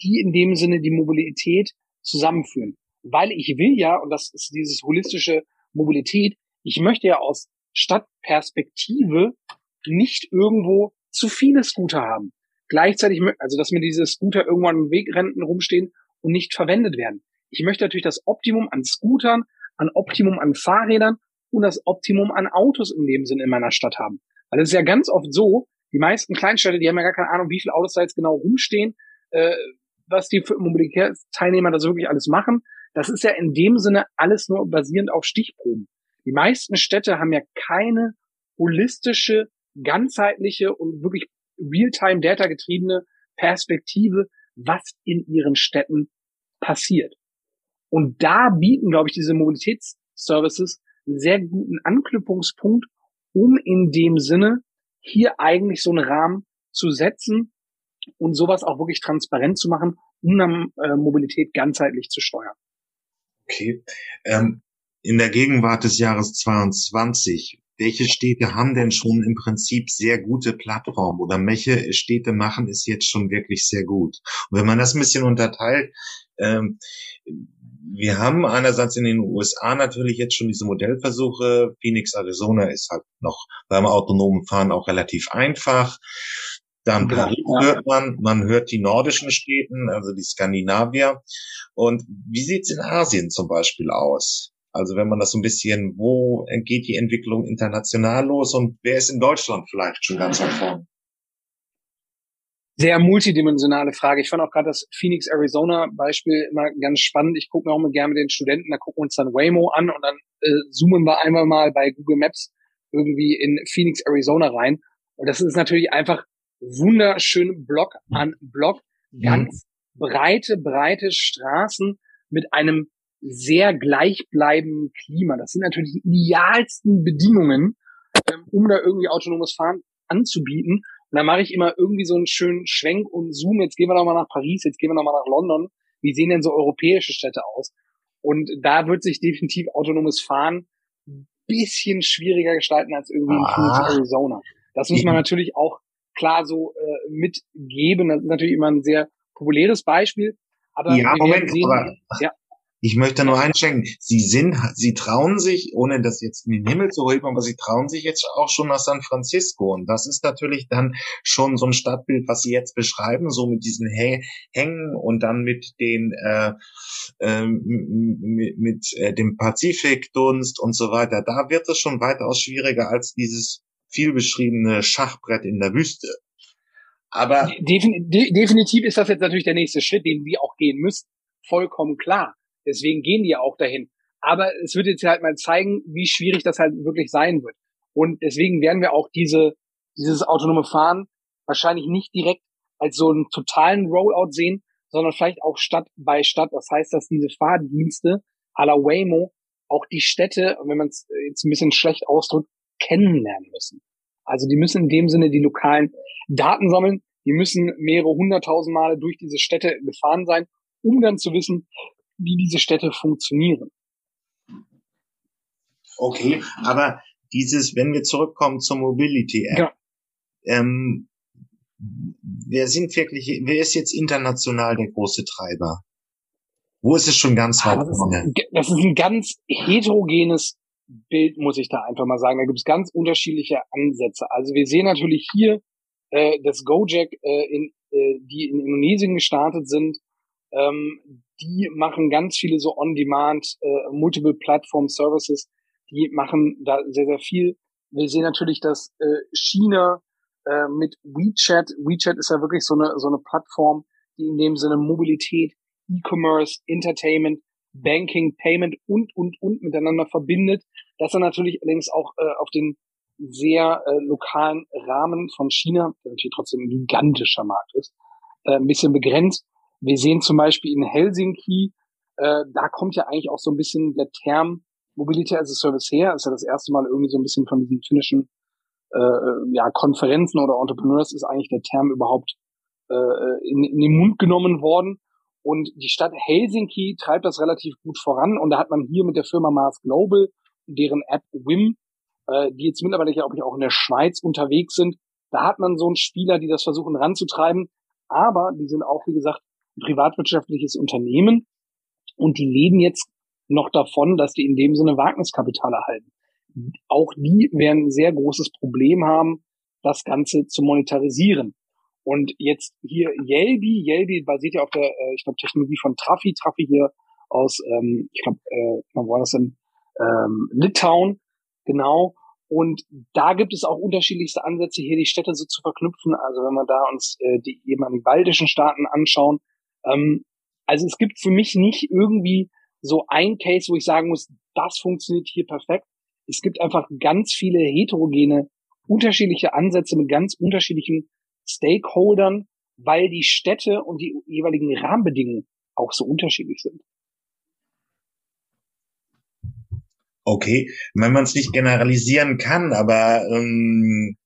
Speaker 2: die in dem Sinne die Mobilität zusammenführen. Weil ich will ja, und das ist dieses holistische Mobilität, ich möchte ja aus Stadtperspektive nicht irgendwo zu viele Scooter haben. Gleichzeitig, also dass mir diese Scooter irgendwann im Wegrenten rumstehen und nicht verwendet werden. Ich möchte natürlich das Optimum an Scootern, an Optimum an Fahrrädern und das Optimum an Autos in dem Sinn in meiner Stadt haben. Weil es ist ja ganz oft so, die meisten Kleinstädte, die haben ja gar keine Ahnung, wie viele Autos da jetzt genau rumstehen, äh, was die Mobilitätsteilnehmer da so wirklich alles machen. Das ist ja in dem Sinne alles nur basierend auf Stichproben. Die meisten Städte haben ja keine holistische, ganzheitliche und wirklich Realtime-Data getriebene Perspektive, was in ihren Städten passiert. Und da bieten, glaube ich, diese Mobilitätsservices einen sehr guten Anknüpfungspunkt, um in dem Sinne hier eigentlich so einen Rahmen zu setzen und sowas auch wirklich transparent zu machen, um dann äh, Mobilität ganzheitlich zu steuern.
Speaker 1: Okay. Ähm, in der Gegenwart des Jahres 22, welche Städte haben denn schon im Prinzip sehr gute Plattformen oder welche Städte machen es jetzt schon wirklich sehr gut? Und wenn man das ein bisschen unterteilt, ähm, wir haben einerseits in den USA natürlich jetzt schon diese Modellversuche. Phoenix, Arizona ist halt noch beim autonomen Fahren auch relativ einfach. Dann Paris hört man, man hört die nordischen Städten, also die Skandinavier. Und wie sieht's in Asien zum Beispiel aus? Also wenn man das so ein bisschen, wo geht die Entwicklung international los und wer ist in Deutschland vielleicht schon ganz weit vorne?
Speaker 2: sehr multidimensionale Frage. Ich fand auch gerade das Phoenix Arizona Beispiel immer ganz spannend. Ich gucke mir auch mal gerne mit den Studenten, da gucken wir uns dann Waymo an und dann äh, zoomen wir einmal mal bei Google Maps irgendwie in Phoenix Arizona rein. Und das ist natürlich einfach wunderschön Block an Block, ganz mhm. breite, breite Straßen mit einem sehr gleichbleibenden Klima. Das sind natürlich die idealsten Bedingungen, ähm, um da irgendwie autonomes Fahren anzubieten. Und dann mache ich immer irgendwie so einen schönen Schwenk und Zoom. Jetzt gehen wir noch mal nach Paris, jetzt gehen wir noch mal nach London. Wie sehen denn so europäische Städte aus? Und da wird sich definitiv autonomes Fahren ein bisschen schwieriger gestalten als irgendwie in Phoenix. Arizona. Das muss man natürlich auch klar so äh, mitgeben. Das ist natürlich immer ein sehr populäres Beispiel. Aber
Speaker 1: ja, Moment, sehen, aber, ja. Ich möchte nur einschenken, Sie sind, Sie trauen sich, ohne das jetzt in den Himmel zu heben, aber Sie trauen sich jetzt auch schon nach San Francisco. Und das ist natürlich dann schon so ein Stadtbild, was Sie jetzt beschreiben, so mit diesen Hängen und dann mit den, äh, äh, mit, mit äh, dem Pazifikdunst und so weiter. Da wird es schon weitaus schwieriger als dieses viel beschriebene Schachbrett in der Wüste. Aber
Speaker 2: Defin de definitiv ist das jetzt natürlich der nächste Schritt, den wir auch gehen müssen. Vollkommen klar. Deswegen gehen die ja auch dahin. Aber es wird jetzt halt mal zeigen, wie schwierig das halt wirklich sein wird. Und deswegen werden wir auch diese, dieses autonome Fahren wahrscheinlich nicht direkt als so einen totalen Rollout sehen, sondern vielleicht auch Stadt bei Stadt. Das heißt, dass diese Fahrdienste à la Waymo auch die Städte, wenn man es jetzt ein bisschen schlecht ausdrückt, kennenlernen müssen. Also die müssen in dem Sinne die lokalen Daten sammeln, die müssen mehrere hunderttausend Male durch diese Städte gefahren sein, um dann zu wissen, wie diese Städte funktionieren.
Speaker 1: Okay, aber dieses, wenn wir zurückkommen zur Mobility App, ja. ähm, wer sind wirklich, wer ist jetzt international der große Treiber? Wo ist es schon ganz weit
Speaker 2: vorne? Das ist ein ganz heterogenes Bild, muss ich da einfach mal sagen. Da gibt es ganz unterschiedliche Ansätze. Also wir sehen natürlich hier äh, das Gojek, äh, in, äh, die in Indonesien gestartet sind. Ähm, die machen ganz viele so On-Demand, äh, Multiple Platform Services. Die machen da sehr, sehr viel. Wir sehen natürlich, dass äh, China äh, mit WeChat, WeChat ist ja wirklich so eine, so eine Plattform, die in dem Sinne Mobilität, E-Commerce, Entertainment, Banking, Payment und, und, und miteinander verbindet. Das dann natürlich allerdings auch äh, auf den sehr äh, lokalen Rahmen von China, der natürlich trotzdem ein gigantischer Markt ist, äh, ein bisschen begrenzt. Wir sehen zum Beispiel in Helsinki, äh, da kommt ja eigentlich auch so ein bisschen der Term Mobility as a Service her. Das ist ja das erste Mal irgendwie so ein bisschen von diesen finnischen äh, ja, Konferenzen oder Entrepreneurs ist eigentlich der Term überhaupt äh, in, in den Mund genommen worden. Und die Stadt Helsinki treibt das relativ gut voran. Und da hat man hier mit der Firma Mars Global, deren App WIM, äh, die jetzt mittlerweile, glaube ich, auch in der Schweiz unterwegs sind, da hat man so einen Spieler, die das versuchen ranzutreiben. Aber die sind auch, wie gesagt, privatwirtschaftliches Unternehmen. Und die leben jetzt noch davon, dass die in dem Sinne Wagniskapital erhalten. Auch die werden ein sehr großes Problem haben, das Ganze zu monetarisieren. Und jetzt hier Yelby, Yelby basiert ja auf der, äh, ich glaube, Technologie von Trafi, Trafi hier aus, ähm, ich glaube, äh, wo war das denn? Ähm, Litauen, genau. Und da gibt es auch unterschiedlichste Ansätze, hier die Städte so zu verknüpfen. Also wenn wir da uns äh, die ehemaligen baltischen Staaten anschauen. Ähm, also es gibt für mich nicht irgendwie so ein Case, wo ich sagen muss, das funktioniert hier perfekt. Es gibt einfach ganz viele heterogene, unterschiedliche Ansätze mit ganz unterschiedlichen Stakeholdern, weil die Städte und die jeweiligen Rahmenbedingungen auch so unterschiedlich sind.
Speaker 1: Okay, wenn man es nicht generalisieren kann, aber ähm,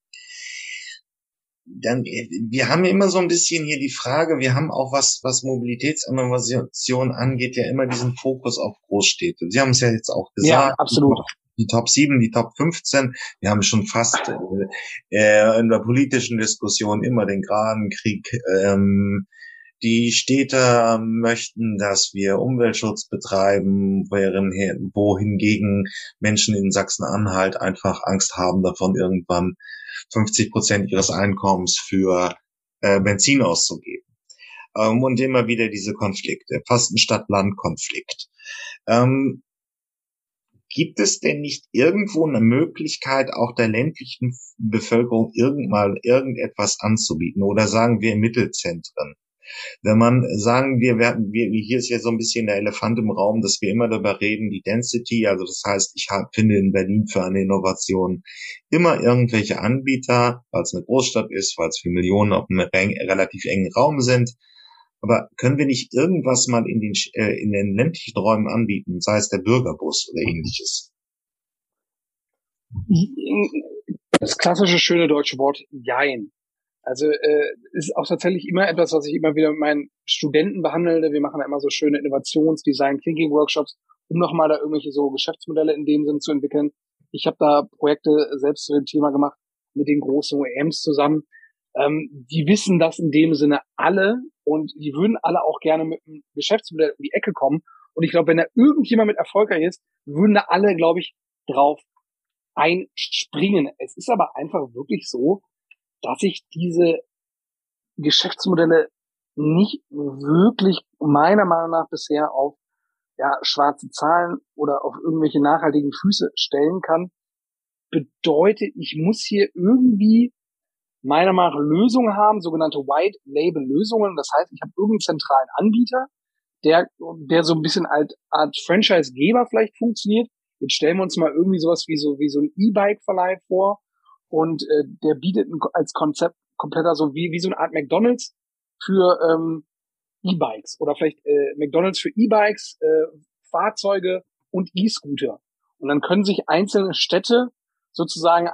Speaker 1: dann, wir haben immer so ein bisschen hier die Frage, wir haben auch was, was Mobilitätsinnovation angeht, ja immer diesen Fokus auf Großstädte. Sie haben es ja jetzt auch gesagt. Ja,
Speaker 2: absolut
Speaker 1: die Top 7, die Top 15. Wir haben schon fast äh, in der politischen Diskussion immer den Grabenkrieg. Ähm, die Städte möchten, dass wir Umweltschutz betreiben, während wohingegen Menschen in Sachsen-Anhalt einfach Angst haben davon, irgendwann 50 Prozent ihres Einkommens für äh, Benzin auszugeben. Ähm, und immer wieder diese Konflikte, fast ein Stadt-Land-Konflikt. Ähm, Gibt es denn nicht irgendwo eine Möglichkeit, auch der ländlichen Bevölkerung irgendwann irgendetwas anzubieten? Oder sagen wir Mittelzentren? Wenn man sagen wir werden, wir, hier ist ja so ein bisschen der Elefant im Raum, dass wir immer darüber reden, die Density, also das heißt, ich hab, finde in Berlin für eine Innovation immer irgendwelche Anbieter, weil es eine Großstadt ist, weil es für Millionen auf einem relativ engen Raum sind, aber können wir nicht irgendwas mal in den, äh, in den ländlichen Räumen anbieten, sei es der Bürgerbus oder ähnliches?
Speaker 2: Das klassische schöne deutsche Wort Jein. Also äh, ist auch tatsächlich immer etwas, was ich immer wieder mit meinen Studenten behandle. Wir machen ja immer so schöne Innovations-, Design Thinking Workshops, um nochmal da irgendwelche so Geschäftsmodelle in dem Sinn zu entwickeln. Ich habe da Projekte selbst zu dem Thema gemacht mit den großen OEMs zusammen. Ähm, die wissen das in dem Sinne alle und die würden alle auch gerne mit einem Geschäftsmodell um die Ecke kommen. Und ich glaube, wenn da irgendjemand mit erfolgreich ist, würden da alle, glaube ich, drauf einspringen. Es ist aber einfach wirklich so, dass ich diese Geschäftsmodelle nicht wirklich meiner Meinung nach bisher auf ja, schwarze Zahlen oder auf irgendwelche nachhaltigen Füße stellen kann. bedeutet, ich muss hier irgendwie meiner Meinung nach Lösungen haben, sogenannte White Label Lösungen. Das heißt, ich habe irgendeinen zentralen Anbieter, der, der so ein bisschen als Art Franchise-Geber vielleicht funktioniert. Jetzt stellen wir uns mal irgendwie sowas wie so, wie so ein E-Bike-Verleih vor und äh, der bietet als Konzept kompletter so wie, wie so eine Art McDonalds für ähm, E-Bikes oder vielleicht äh, McDonalds für E-Bikes, äh, Fahrzeuge und E-Scooter. Und dann können sich einzelne Städte sozusagen äh,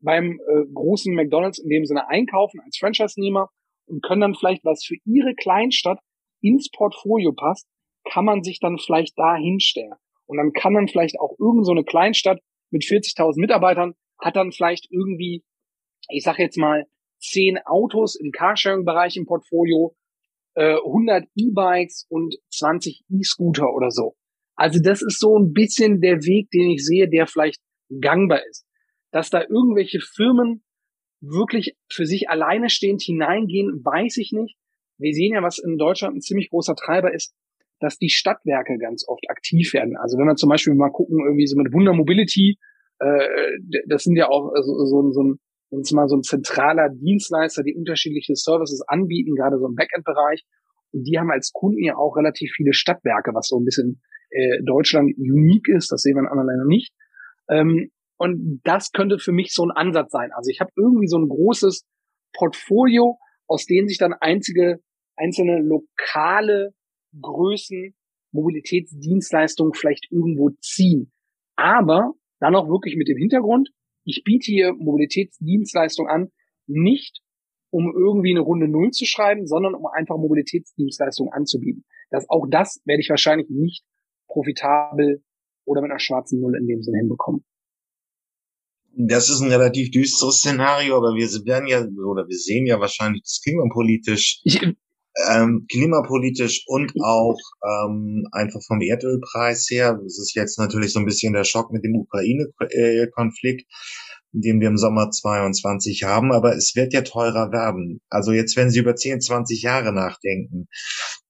Speaker 2: beim äh, großen McDonalds in dem Sinne einkaufen als Franchise-Nehmer und können dann vielleicht, was für ihre Kleinstadt ins Portfolio passt, kann man sich dann vielleicht da hinstellen. Und dann kann dann vielleicht auch irgend so Kleinstadt mit 40.000 Mitarbeitern hat dann vielleicht irgendwie, ich sag jetzt mal, 10 Autos im Carsharing-Bereich im Portfolio, äh, 100 E-Bikes und 20 E-Scooter oder so. Also das ist so ein bisschen der Weg, den ich sehe, der vielleicht gangbar ist. Dass da irgendwelche Firmen wirklich für sich alleine stehend hineingehen, weiß ich nicht. Wir sehen ja, was in Deutschland ein ziemlich großer Treiber ist, dass die Stadtwerke ganz oft aktiv werden. Also wenn wir zum Beispiel mal gucken, irgendwie so mit Wunder Mobility, äh, das sind ja auch so, so, so ein, wenn mal so ein zentraler Dienstleister, die unterschiedliche Services anbieten, gerade so im Backend-Bereich. Und die haben als Kunden ja auch relativ viele Stadtwerke, was so ein bisschen äh, Deutschland unique ist. Das sehen wir in anderen Ländern nicht. Ähm, und das könnte für mich so ein Ansatz sein. Also ich habe irgendwie so ein großes Portfolio, aus denen sich dann einzige, einzelne lokale Größen, Mobilitätsdienstleistungen vielleicht irgendwo ziehen. Aber dann auch wirklich mit dem Hintergrund, ich biete hier Mobilitätsdienstleistung an, nicht um irgendwie eine Runde Null zu schreiben, sondern um einfach Mobilitätsdienstleistungen anzubieten. Das, auch das werde ich wahrscheinlich nicht profitabel oder mit einer schwarzen Null in dem Sinne hinbekommen.
Speaker 1: Das ist ein relativ düsteres Szenario, aber wir werden ja, oder wir sehen ja wahrscheinlich das klimapolitisch, ich, ähm, klimapolitisch und auch ähm, einfach vom Erdölpreis her. Das ist jetzt natürlich so ein bisschen der Schock mit dem Ukraine-Konflikt, den wir im Sommer 22 haben, aber es wird ja teurer werden. Also jetzt, wenn Sie über 10, 20 Jahre nachdenken,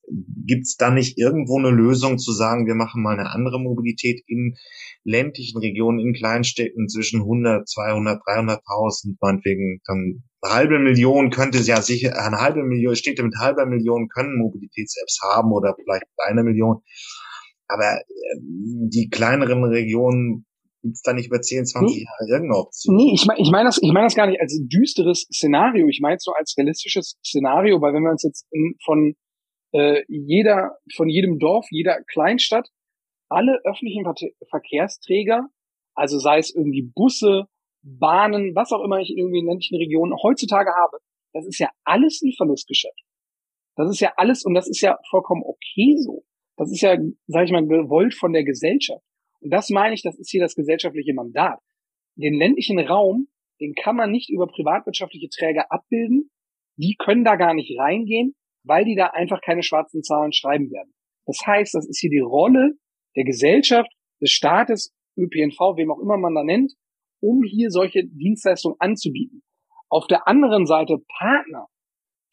Speaker 1: gibt es da nicht irgendwo eine Lösung zu sagen, wir machen mal eine andere Mobilität in ländlichen Regionen, in Kleinstädten zwischen 100, 200, 300.000, meinetwegen dann eine halbe Million könnte es ja sicher, eine halbe Million, Städte mit halber Million können Mobilitäts-Apps haben oder vielleicht eine Million. Aber äh, die kleineren Regionen gibt es da nicht über 10, 20 nee. Jahre irgendeine Option?
Speaker 2: Nee, ich meine ich mein das, ich mein das gar nicht als düsteres Szenario. Ich meine es nur als realistisches Szenario, weil wenn wir uns jetzt in, von äh, jeder, von jedem Dorf, jeder Kleinstadt, alle öffentlichen Verkehrsträger, also sei es irgendwie Busse, Bahnen, was auch immer ich in irgendwie ländlichen Regionen heutzutage habe, das ist ja alles ein Verlustgeschäft. Das ist ja alles, und das ist ja vollkommen okay so. Das ist ja, sage ich mal, gewollt von der Gesellschaft. Und das meine ich, das ist hier das gesellschaftliche Mandat. Den ländlichen Raum, den kann man nicht über privatwirtschaftliche Träger abbilden. Die können da gar nicht reingehen, weil die da einfach keine schwarzen Zahlen schreiben werden. Das heißt, das ist hier die Rolle der Gesellschaft, des Staates, ÖPNV, wem auch immer man da nennt, um hier solche Dienstleistungen anzubieten. Auf der anderen Seite Partner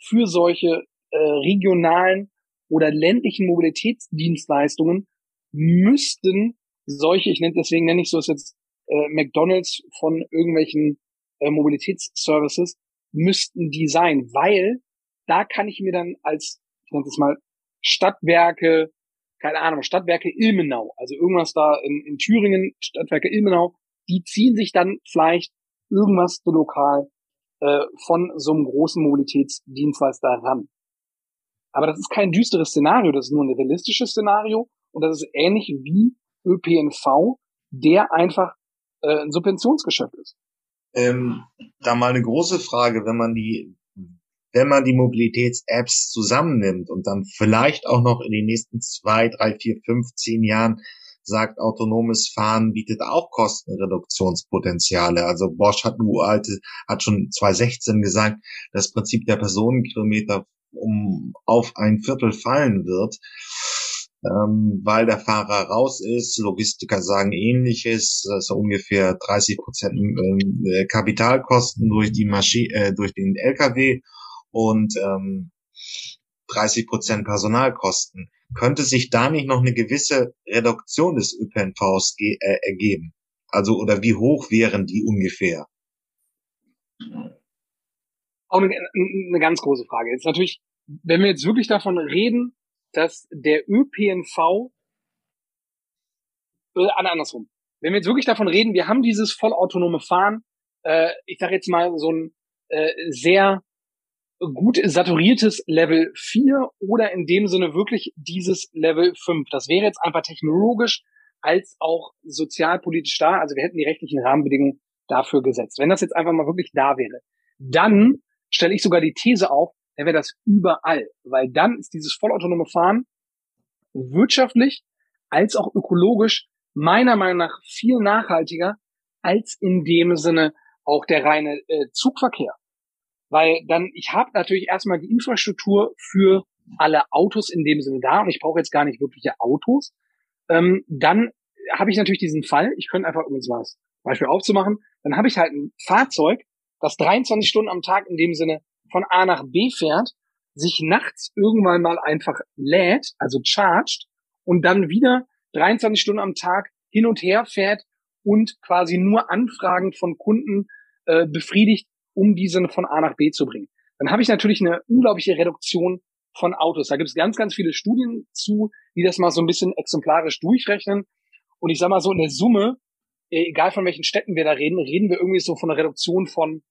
Speaker 2: für solche äh, regionalen oder ländlichen Mobilitätsdienstleistungen müssten solche, ich nenne deswegen nenne ich so es jetzt äh, McDonalds von irgendwelchen äh, Mobilitätsservices, müssten die sein, weil da kann ich mir dann als, ich nenne es mal, Stadtwerke, keine Ahnung, Stadtwerke Ilmenau, also irgendwas da in, in Thüringen, Stadtwerke Ilmenau, die ziehen sich dann vielleicht irgendwas so lokal äh, von so einem großen Mobilitätsdienstleister ran. Aber das ist kein düsteres Szenario, das ist nur ein realistisches Szenario und das ist ähnlich wie ÖPNV, der einfach äh, ein Subventionsgeschäft ist.
Speaker 1: Ähm, da mal eine große Frage, wenn man die wenn man die Mobilitäts-Apps zusammennimmt und dann vielleicht auch noch in den nächsten zwei, drei, vier, fünf, zehn Jahren sagt, autonomes Fahren bietet auch Kostenreduktionspotenziale. Also Bosch hat, alte, hat schon 2016 gesagt, das Prinzip der Personenkilometer um auf ein Viertel fallen wird, ähm, weil der Fahrer raus ist. Logistiker sagen ähnliches, also ungefähr 30 Prozent äh, Kapitalkosten durch die Maschine, äh, durch den LKW und ähm, 30 Prozent Personalkosten. Könnte sich da nicht noch eine gewisse Reduktion des ÖPNVs äh, ergeben? Also, oder wie hoch wären die ungefähr?
Speaker 2: Auch eine, eine ganz große Frage. Jetzt natürlich, wenn wir jetzt wirklich davon reden, dass der ÖPNV, äh, andersrum, wenn wir jetzt wirklich davon reden, wir haben dieses vollautonome Fahren, äh, ich sage jetzt mal so ein äh, sehr gut saturiertes Level 4 oder in dem Sinne wirklich dieses Level 5. Das wäre jetzt einfach technologisch als auch sozialpolitisch da. Also wir hätten die rechtlichen Rahmenbedingungen dafür gesetzt. Wenn das jetzt einfach mal wirklich da wäre, dann stelle ich sogar die These auf, dann wäre das überall, weil dann ist dieses vollautonome Fahren wirtschaftlich als auch ökologisch meiner Meinung nach viel nachhaltiger als in dem Sinne auch der reine äh, Zugverkehr. Weil dann, ich habe natürlich erstmal die Infrastruktur für alle Autos in dem Sinne da und ich brauche jetzt gar nicht wirkliche Autos. Ähm, dann habe ich natürlich diesen Fall, ich könnte einfach, um jetzt mal das Beispiel aufzumachen, dann habe ich halt ein Fahrzeug, das 23 Stunden am Tag in dem Sinne von A nach B fährt, sich nachts irgendwann mal einfach lädt, also charged, und dann wieder 23 Stunden am Tag hin und her fährt und quasi nur Anfragen von Kunden äh, befriedigt, um diese von A nach B zu bringen. Dann habe ich natürlich eine unglaubliche Reduktion von Autos. Da gibt es ganz, ganz viele Studien zu, die das mal so ein bisschen exemplarisch durchrechnen. Und ich sage mal so, in der Summe, äh, egal von welchen Städten wir da reden, reden wir irgendwie so von einer Reduktion von,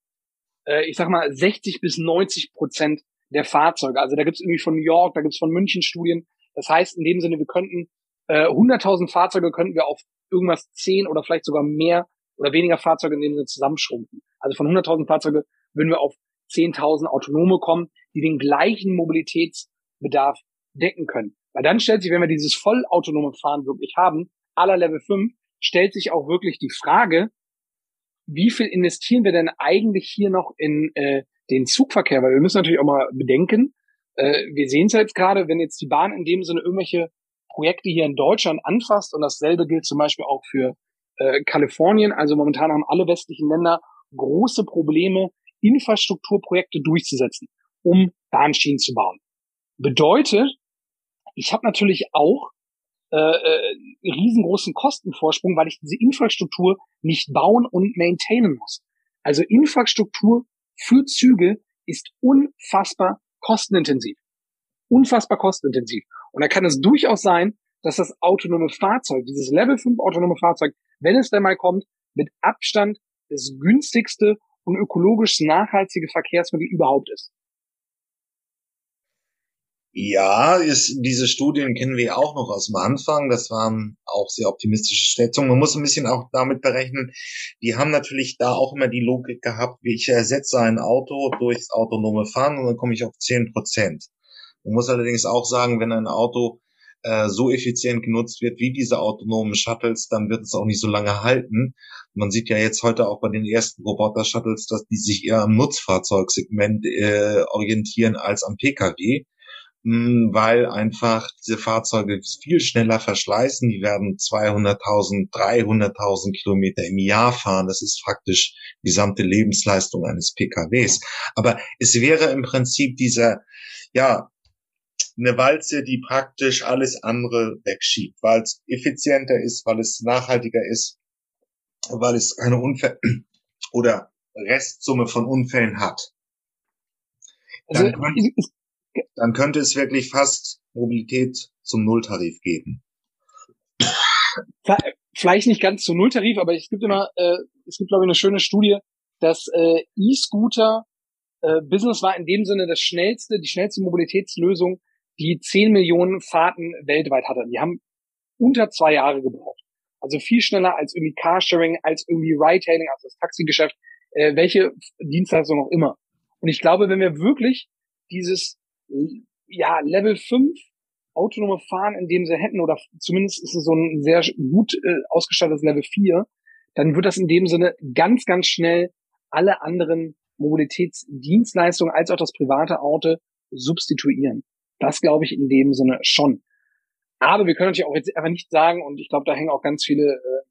Speaker 2: äh, ich sag mal, 60 bis 90 Prozent der Fahrzeuge. Also da gibt es irgendwie von New York, da gibt es von München Studien. Das heißt, in dem Sinne, wir könnten äh, 100.000 Fahrzeuge könnten wir auf irgendwas 10 oder vielleicht sogar mehr oder weniger Fahrzeuge in dem Sinne zusammenschrumpfen. Also von 100.000 Fahrzeuge würden wir auf 10.000 Autonome kommen, die den gleichen Mobilitätsbedarf decken können. Weil dann stellt sich, wenn wir dieses vollautonome Fahren wirklich haben, aller Level 5, stellt sich auch wirklich die Frage, wie viel investieren wir denn eigentlich hier noch in äh, den Zugverkehr? Weil wir müssen natürlich auch mal bedenken, äh, wir sehen es ja jetzt gerade, wenn jetzt die Bahn in dem Sinne irgendwelche Projekte hier in Deutschland anfasst und dasselbe gilt zum Beispiel auch für äh, Kalifornien. Also momentan haben alle westlichen Länder große Probleme, Infrastrukturprojekte durchzusetzen, um Bahnschienen zu bauen. Bedeutet, ich habe natürlich auch äh, äh, riesengroßen Kostenvorsprung, weil ich diese Infrastruktur nicht bauen und maintainen muss. Also Infrastruktur für Züge ist unfassbar kostenintensiv. Unfassbar kostenintensiv. Und da kann es durchaus sein, dass das autonome Fahrzeug, dieses Level 5 autonome Fahrzeug, wenn es denn mal kommt, mit Abstand das günstigste und ökologisch nachhaltige Verkehrsmittel überhaupt ist.
Speaker 1: Ja, ist, diese Studien kennen wir auch noch aus dem Anfang. Das waren auch sehr optimistische Schätzungen. Man muss ein bisschen auch damit berechnen, die haben natürlich da auch immer die Logik gehabt, wie ich ersetze ein Auto durchs autonome Fahren und dann komme ich auf zehn Prozent. Man muss allerdings auch sagen, wenn ein Auto äh, so effizient genutzt wird wie diese autonomen Shuttles, dann wird es auch nicht so lange halten. Man sieht ja jetzt heute auch bei den ersten Roboter-Shuttles, dass die sich eher am Nutzfahrzeugsegment äh, orientieren als am Pkw hm, weil einfach diese Fahrzeuge viel schneller verschleißen. Die werden 200.000, 300.000 Kilometer im Jahr fahren. Das ist faktisch die gesamte Lebensleistung eines PKWs. Aber es wäre im Prinzip dieser, ja, eine Walze, die praktisch alles andere wegschiebt, weil es effizienter ist, weil es nachhaltiger ist, weil es keine Unfälle oder Restsumme von Unfällen hat. Also, dann, könnte, dann könnte es wirklich fast Mobilität zum Nulltarif geben.
Speaker 2: Vielleicht nicht ganz zum Nulltarif, aber es gibt immer, äh, es gibt glaube ich eine schöne Studie, dass äh, E-Scooter äh, Business war in dem Sinne das schnellste, die schnellste Mobilitätslösung die 10 Millionen Fahrten weltweit hatte. Die haben unter zwei Jahre gebraucht. Also viel schneller als irgendwie Carsharing, als irgendwie Ride-Hailing, also das Taxigeschäft, äh, welche Dienstleistung auch immer. Und ich glaube, wenn wir wirklich dieses ja, Level 5 autonome Fahren in dem sie hätten, oder zumindest ist es so ein sehr gut äh, ausgestattetes Level 4, dann wird das in dem Sinne ganz, ganz schnell alle anderen Mobilitätsdienstleistungen als auch das private Auto substituieren. Das glaube ich in dem Sinne schon. Aber wir können natürlich auch jetzt einfach nicht sagen, und ich glaube, da hängen auch ganz viele äh,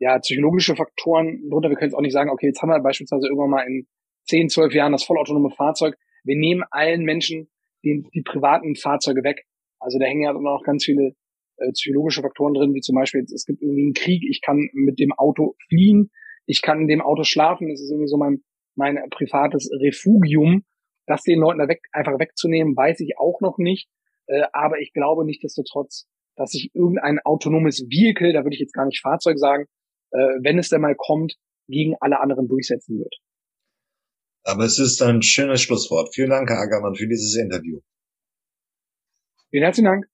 Speaker 2: ja, psychologische Faktoren drunter. Wir können jetzt auch nicht sagen, okay, jetzt haben wir beispielsweise irgendwann mal in 10, 12 Jahren das vollautonome Fahrzeug. Wir nehmen allen Menschen die, die privaten Fahrzeuge weg. Also da hängen ja noch ganz viele äh, psychologische Faktoren drin, wie zum Beispiel, es gibt irgendwie einen Krieg, ich kann mit dem Auto fliehen, ich kann in dem Auto schlafen, das ist irgendwie so mein, mein privates Refugium. Das den Leuten da weg, einfach wegzunehmen, weiß ich auch noch nicht. Äh, aber ich glaube nichtsdestotrotz, dass sich irgendein autonomes Vehicle, da würde ich jetzt gar nicht Fahrzeug sagen, äh, wenn es denn mal kommt, gegen alle anderen durchsetzen wird.
Speaker 1: Aber es ist ein schönes Schlusswort. Vielen Dank, Herr Ackermann, für dieses Interview.
Speaker 2: Vielen herzlichen Dank.